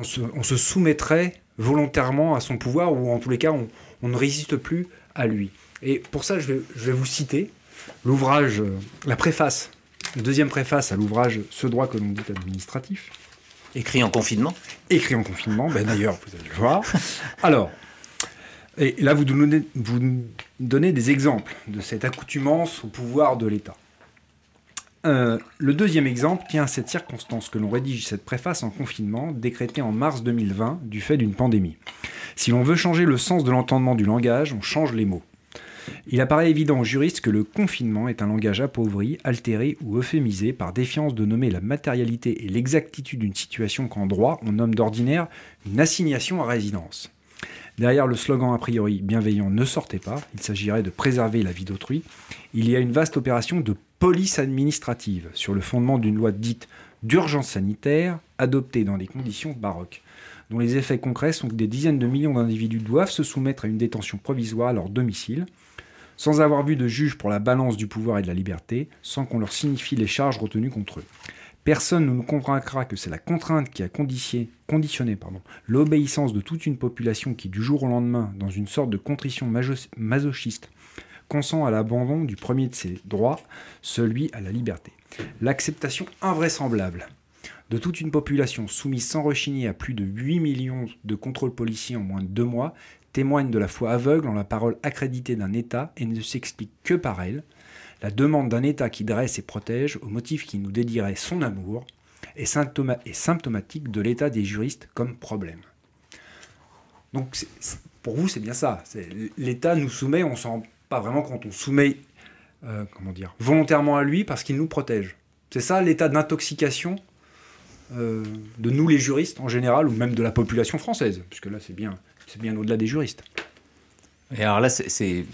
on se, soumettrait volontairement à son pouvoir, ou en tous les cas, on, ne résiste plus à lui. Et pour ça, je vais, vous citer l'ouvrage, euh, la préface, la deuxième préface à l'ouvrage Ce droit que l'on dit administratif. Écrit en confinement Écrit en confinement, ben d'ailleurs, vous allez le voir. Alors, et là, vous vous donnez des exemples de cette accoutumance au pouvoir de l'État. Euh, le deuxième exemple tient à cette circonstance que l'on rédige cette préface en confinement décrétée en mars 2020 du fait d'une pandémie. Si l'on veut changer le sens de l'entendement du langage, on change les mots. Il apparaît évident aux juristes que le confinement est un langage appauvri, altéré ou euphémisé par défiance de nommer la matérialité et l'exactitude d'une situation qu'en droit on nomme d'ordinaire une assignation à résidence. Derrière le slogan a priori bienveillant ne sortez pas, il s'agirait de préserver la vie d'autrui, il y a une vaste opération de police administrative sur le fondement d'une loi dite d'urgence sanitaire adoptée dans des conditions baroques, dont les effets concrets sont que des dizaines de millions d'individus doivent se soumettre à une détention provisoire à leur domicile, sans avoir vu de juge pour la balance du pouvoir et de la liberté, sans qu'on leur signifie les charges retenues contre eux. Personne ne nous convaincra que c'est la contrainte qui a conditionné l'obéissance de toute une population qui, du jour au lendemain, dans une sorte de contrition masochiste, consent à l'abandon du premier de ses droits, celui à la liberté. L'acceptation invraisemblable de toute une population soumise sans rechigner à plus de 8 millions de contrôles policiers en moins de deux mois témoigne de la foi aveugle en la parole accréditée d'un État et ne s'explique que par elle, la demande d'un État qui dresse et protège au motif qui nous dédierait son amour est, symptomatique de l'état des juristes comme problème. Donc pour vous, c'est bien ça. L'État nous soumet, on ne sent pas vraiment quand on soumet euh, volontairement à lui parce qu'il nous protège. C'est ça l'état d'intoxication euh, de nous les juristes en général, ou même de la population française, puisque là c'est bien, bien au-delà des juristes. Et alors là, c'est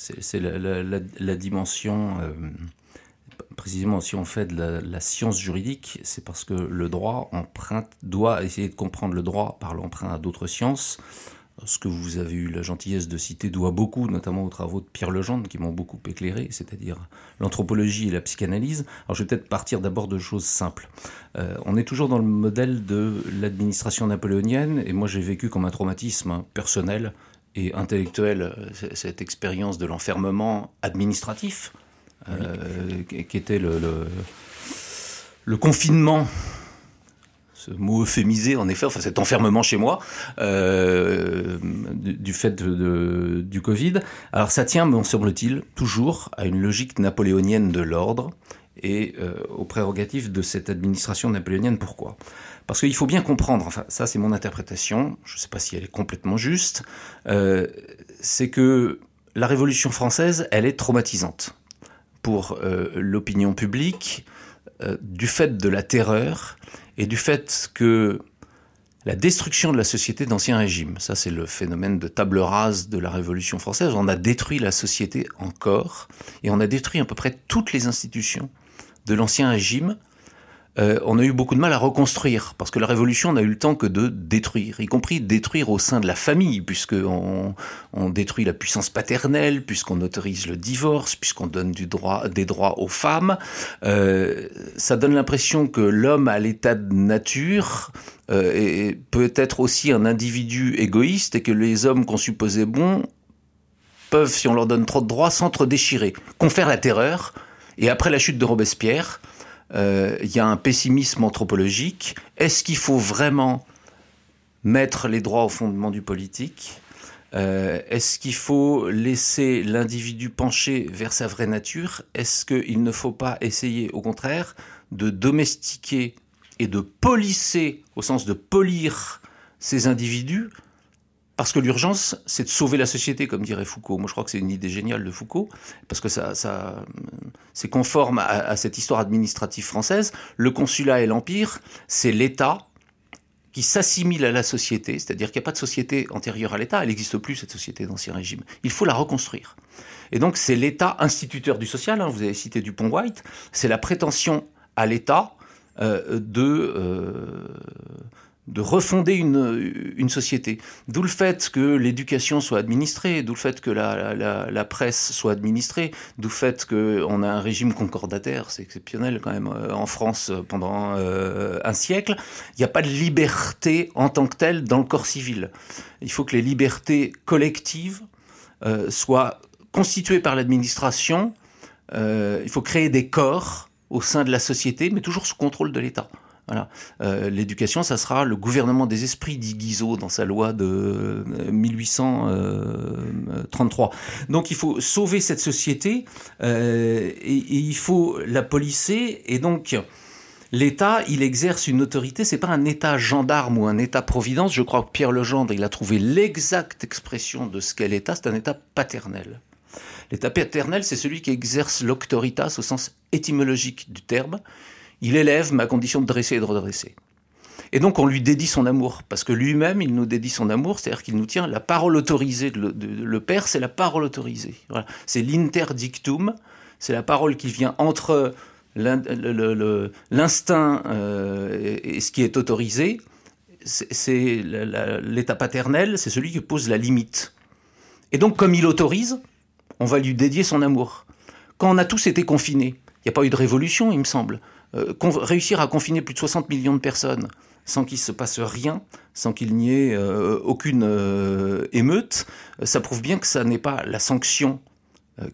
c'est la, dimension, euh, précisément si on fait de la, science juridique, c'est parce que le droit emprunte, doit essayer de comprendre le droit par l'emprunt à d'autres sciences. Ce que vous avez eu la gentillesse de citer doit beaucoup, notamment aux travaux de Pierre Legendre, qui m'ont beaucoup éclairé, c'est-à-dire l'anthropologie et la psychanalyse. Alors je vais peut-être partir d'abord de choses simples. Euh, on est toujours dans le modèle de l'administration napoléonienne, et moi j'ai vécu comme un traumatisme personnel et intellectuelle euh, cette expérience de l'enfermement administratif, euh, qui était le, le, confinement ce mot euphémisé en effet, enfin cet enfermement chez moi euh, du, fait de, du Covid. Alors ça tient, me semble-t-il, toujours à une logique napoléonienne de l'ordre et aux prérogatives de cette administration napoléonienne. Pourquoi? Parce qu'il faut bien comprendre, enfin ça c'est mon interprétation, je ne sais pas si elle est complètement juste, euh, c'est que la Révolution française, elle est traumatisante pour euh, l'opinion publique euh, du fait de la terreur et du fait que la destruction de la société d'Ancien Régime, ça c'est le phénomène de table rase de la Révolution française, on a détruit la société encore et on a détruit à peu près toutes les institutions de l'Ancien Régime euh, on a eu beaucoup de mal à reconstruire, parce que la Révolution n'a eu le temps que de détruire, y compris détruire au sein de la famille, puisqu'on on détruit la puissance paternelle, puisqu'on autorise le divorce, puisqu'on donne des droits aux femmes. Euh, ça donne l'impression que l'homme à l'état de nature euh, peut être aussi un individu égoïste, et que les hommes qu'on supposait bons peuvent, si on leur donne trop de droits, s'entre-déchirer, confère la terreur, et après la chute de Robespierre, euh, il y a un pessimisme anthropologique. Est-ce qu'il faut vraiment mettre les droits au fondement du politique? Euh, Est-ce qu'il faut laisser l'individu pencher vers sa vraie nature? Est-ce qu'il ne faut pas essayer, au contraire, de domestiquer et de polisser, au sens de polir ces individus parce que l'urgence, c'est de sauver la société, comme dirait Foucault. Moi, je crois que c'est une idée géniale de Foucault, parce que ça, ça c'est conforme à, cette histoire administrative française. Le consulat et l'empire, c'est l'État qui s'assimile à la société, c'est-à-dire qu'il n'y a pas de société antérieure à l'État, elle n'existe plus, cette société d'Ancien Régime. Il faut la reconstruire. Et donc, c'est l'État instituteur du social, hein, vous avez cité Dupont-White, c'est la prétention à l'État euh, de... Euh, de refonder une, une société. D'où le fait que l'éducation soit administrée, d'où le fait que la, la, presse soit administrée, d'où le fait qu'on a un régime concordataire, c'est exceptionnel quand même euh, en France pendant euh, un siècle. Il n'y a pas de liberté en tant que telle dans le corps civil. Il faut que les libertés collectives euh, soient constituées par l'administration. il faut créer des corps au sein de la société, mais toujours sous contrôle de l'État. Euh, l'éducation, ça sera le gouvernement des esprits, dit Guizot dans sa loi de 1833. Euh, donc il faut sauver cette société euh, et, il faut la polisser. Et donc l'État, il exerce une autorité. C'est pas un État gendarme ou un État providence. Je crois que Pierre Legendre, il a trouvé l'exacte expression de ce qu'est l'État. C'est un État paternel. L'état paternel, c'est celui qui exerce l'auctoritas au sens étymologique du terme il élève ma condition de dresser et de redresser. Et donc on lui dédie son amour, parce que lui-même, il nous dédie son amour, c'est-à-dire qu'il nous tient la parole autorisée. De le, Père, c'est la parole autorisée. C'est l'interdictum, c'est la parole qui vient entre L'instinct et ce qui est autorisé, c'est l'état paternel, c'est celui qui pose la limite. Et donc, comme il autorise, on va lui dédier son amour. Quand on a tous été confinés, il n'y a pas eu de révolution, il me semble. Euh, réussir à confiner plus de 60 millions de personnes sans qu'il se passe rien, sans qu'il n'y ait euh, aucune euh, émeute, ça prouve bien que ça n'est pas la sanction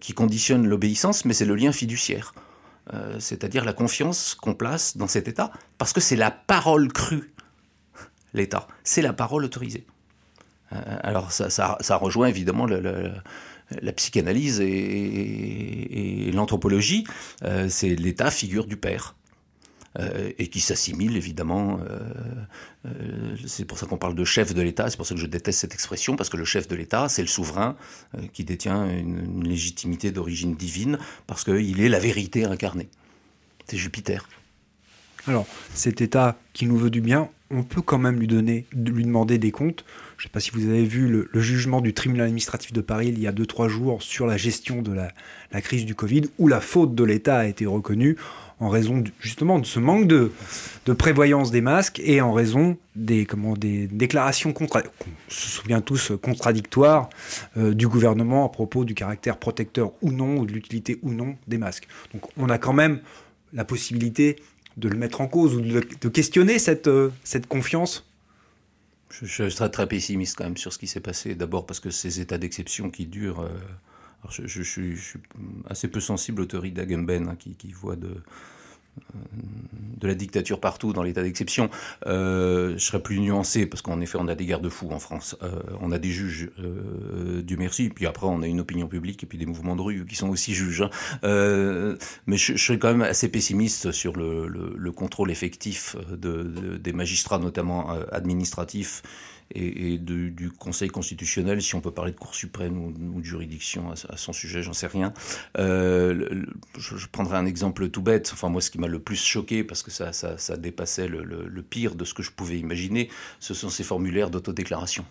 qui conditionne l'obéissance, mais c'est le lien fiduciaire. C'est-à-dire la confiance qu'on place dans cet État, parce que c'est la parole crue, l'État, c'est la parole autorisée. alors ça, rejoint évidemment la psychanalyse et, l'anthropologie, c'est l'état figure du père. Euh, et qui s'assimile évidemment. Euh, c'est pour ça qu'on parle de chef de l'État, c'est pour ça que je déteste cette expression, parce que le chef de l'État, c'est le souverain qui détient une, une légitimité d'origine divine, parce qu'il est la vérité incarnée. C'est Jupiter. Alors, cet État qui nous veut du bien, on peut quand même lui donner, lui demander des comptes. Je ne sais pas si vous avez vu le, jugement du tribunal administratif de Paris il y a 2-3 jours sur la gestion de la, crise du Covid, où la faute de l'État a été reconnue en raison justement de ce manque de, prévoyance des masques et en raison des, comment, des déclarations se souvient tous contradictoires euh, du gouvernement à propos du caractère protecteur ou non, ou de l'utilité ou non des masques. Donc on a quand même la possibilité de le mettre en cause ou de, questionner cette, euh, cette confiance je, serais très pessimiste quand même sur ce qui s'est passé. D'abord parce que ces états d'exception qui durent. Euh, je, suis assez peu sensible aux théories d'Agamben hein, qui, voit de, de la dictature partout dans l'état d'exception, euh, je serais plus nuancé parce qu'en effet on a des garde-fous en France, euh, on a des juges, euh, Dieu merci, puis après on a une opinion publique et puis des mouvements de rue qui sont aussi juges. Hein. Euh, mais je, serais quand même assez pessimiste sur le, le, le contrôle effectif de, de, des magistrats, notamment euh, administratifs et, du Conseil constitutionnel, si on peut parler de Cour suprême ou, de juridiction à, son sujet, j'en sais rien. Euh, je, prendrai un exemple tout bête. Enfin, moi, ce qui m'a le plus choqué, parce que ça, ça, dépassait le, pire de ce que je pouvais imaginer, ce sont ces formulaires d'autodéclaration.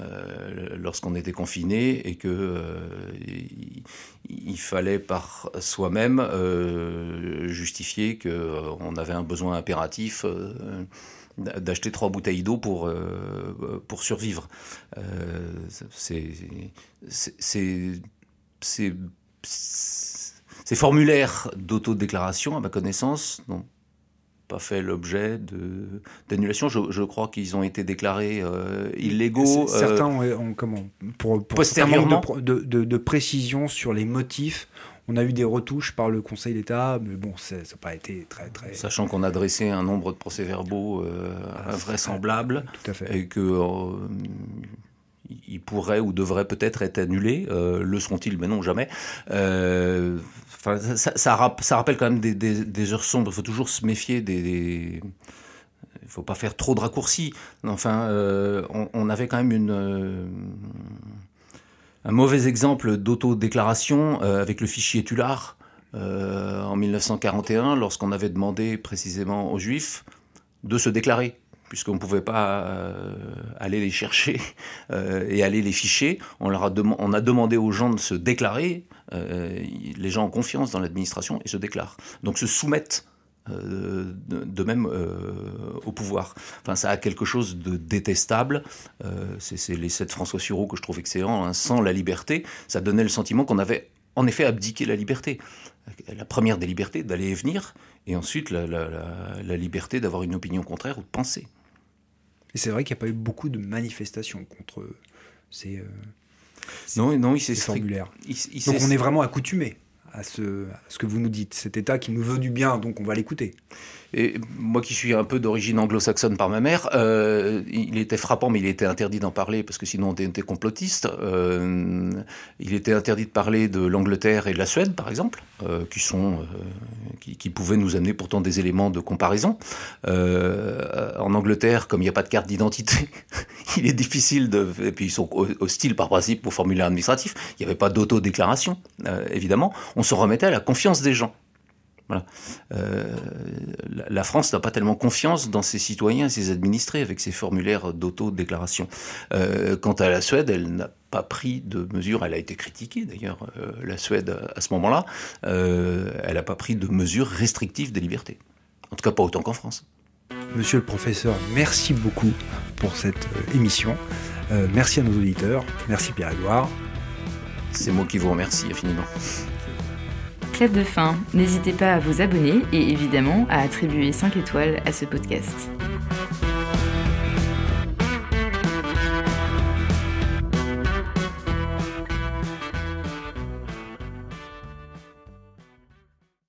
Euh, lorsqu'on était confiné et que euh, il, fallait par soi-même euh, justifier qu'on avait un besoin impératif d'acheter trois bouteilles d'eau pour, euh, pour survivre. Euh, ces formulaires d'autodéclaration, à ma connaissance, n'ont pas fait l'objet d'annulation. Je, je, crois qu'ils ont été déclarés euh, illégaux. Certains ont, comment? Pour, pour postérieurement de, de, de, précision sur les motifs on a eu des retouches par le Conseil d'État, mais bon, ça n'a pas été très très. Sachant qu'on a dressé un nombre de procès-verbaux euh, ah, invraisemblables tout à fait. et que euh, ils pourraient ou devraient peut-être être annulés. Euh, le seront-ils? Mais non, jamais. Euh, ça, rappelle quand même des, heures sombres. Il faut toujours se méfier des, il faut pas faire trop de raccourcis. Enfin, on, on, avait quand même une un mauvais exemple d'autodéclaration euh, avec le fichier Tular euh, en 1941, lorsqu'on avait demandé précisément aux Juifs de se déclarer puisqu'on ne pouvait pas euh, aller les chercher et aller les ficher. On, a, on a demandé aux gens de se déclarer. les gens ont confiance dans l'administration et se déclarent. Donc se soumettent euh, de même euh, au pouvoir. Enfin, ça a quelque chose de détestable. Euh, c'est les sept François Sureau que je trouve excellents. Hein. Sans la liberté, ça donnait le sentiment qu'on avait en effet abdiqué la liberté. La première des libertés, d'aller et venir, et ensuite la, la liberté d'avoir une opinion contraire ou de penser. Et c'est vrai qu'il n'y a pas eu beaucoup de manifestations contre ces, non, non, il formulaires. Donc on est vraiment accoutumé à ce, que vous nous dites, cet État qui nous veut du bien, donc on va l'écouter. Et moi qui suis un peu d'origine anglo-saxonne par ma mère, euh, il était frappant, mais il était interdit d'en parler parce que sinon on était complotiste. Euh, il était interdit de parler de l'Angleterre et de la Suède, par exemple, euh, qui sont, qui, pouvaient nous amener pourtant des éléments de comparaison. En Angleterre, comme il n'y a pas de carte d'identité, il est difficile de, et puis ils sont hostiles par principe pour formulaire administratif. Il n'y avait pas d'autodéclaration, évidemment. On se remettait à la confiance des gens. Voilà. Euh, la France n'a pas tellement confiance dans ses citoyens et ses administrés avec ses formulaires d'autodéclaration. Euh, quant à la Suède, elle n'a pas pris de mesures, elle a été critiquée d'ailleurs, euh, la Suède à ce moment-là, elle n'a pas pris de mesures restrictives des libertés. En tout cas pas autant qu'en France. Monsieur le professeur, merci beaucoup pour cette émission. merci à nos auditeurs. Merci Pierre-Edouard. C'est moi qui vous remercie infiniment. Club de fin, n'hésitez pas à vous abonner et évidemment à attribuer 5 étoiles à ce podcast.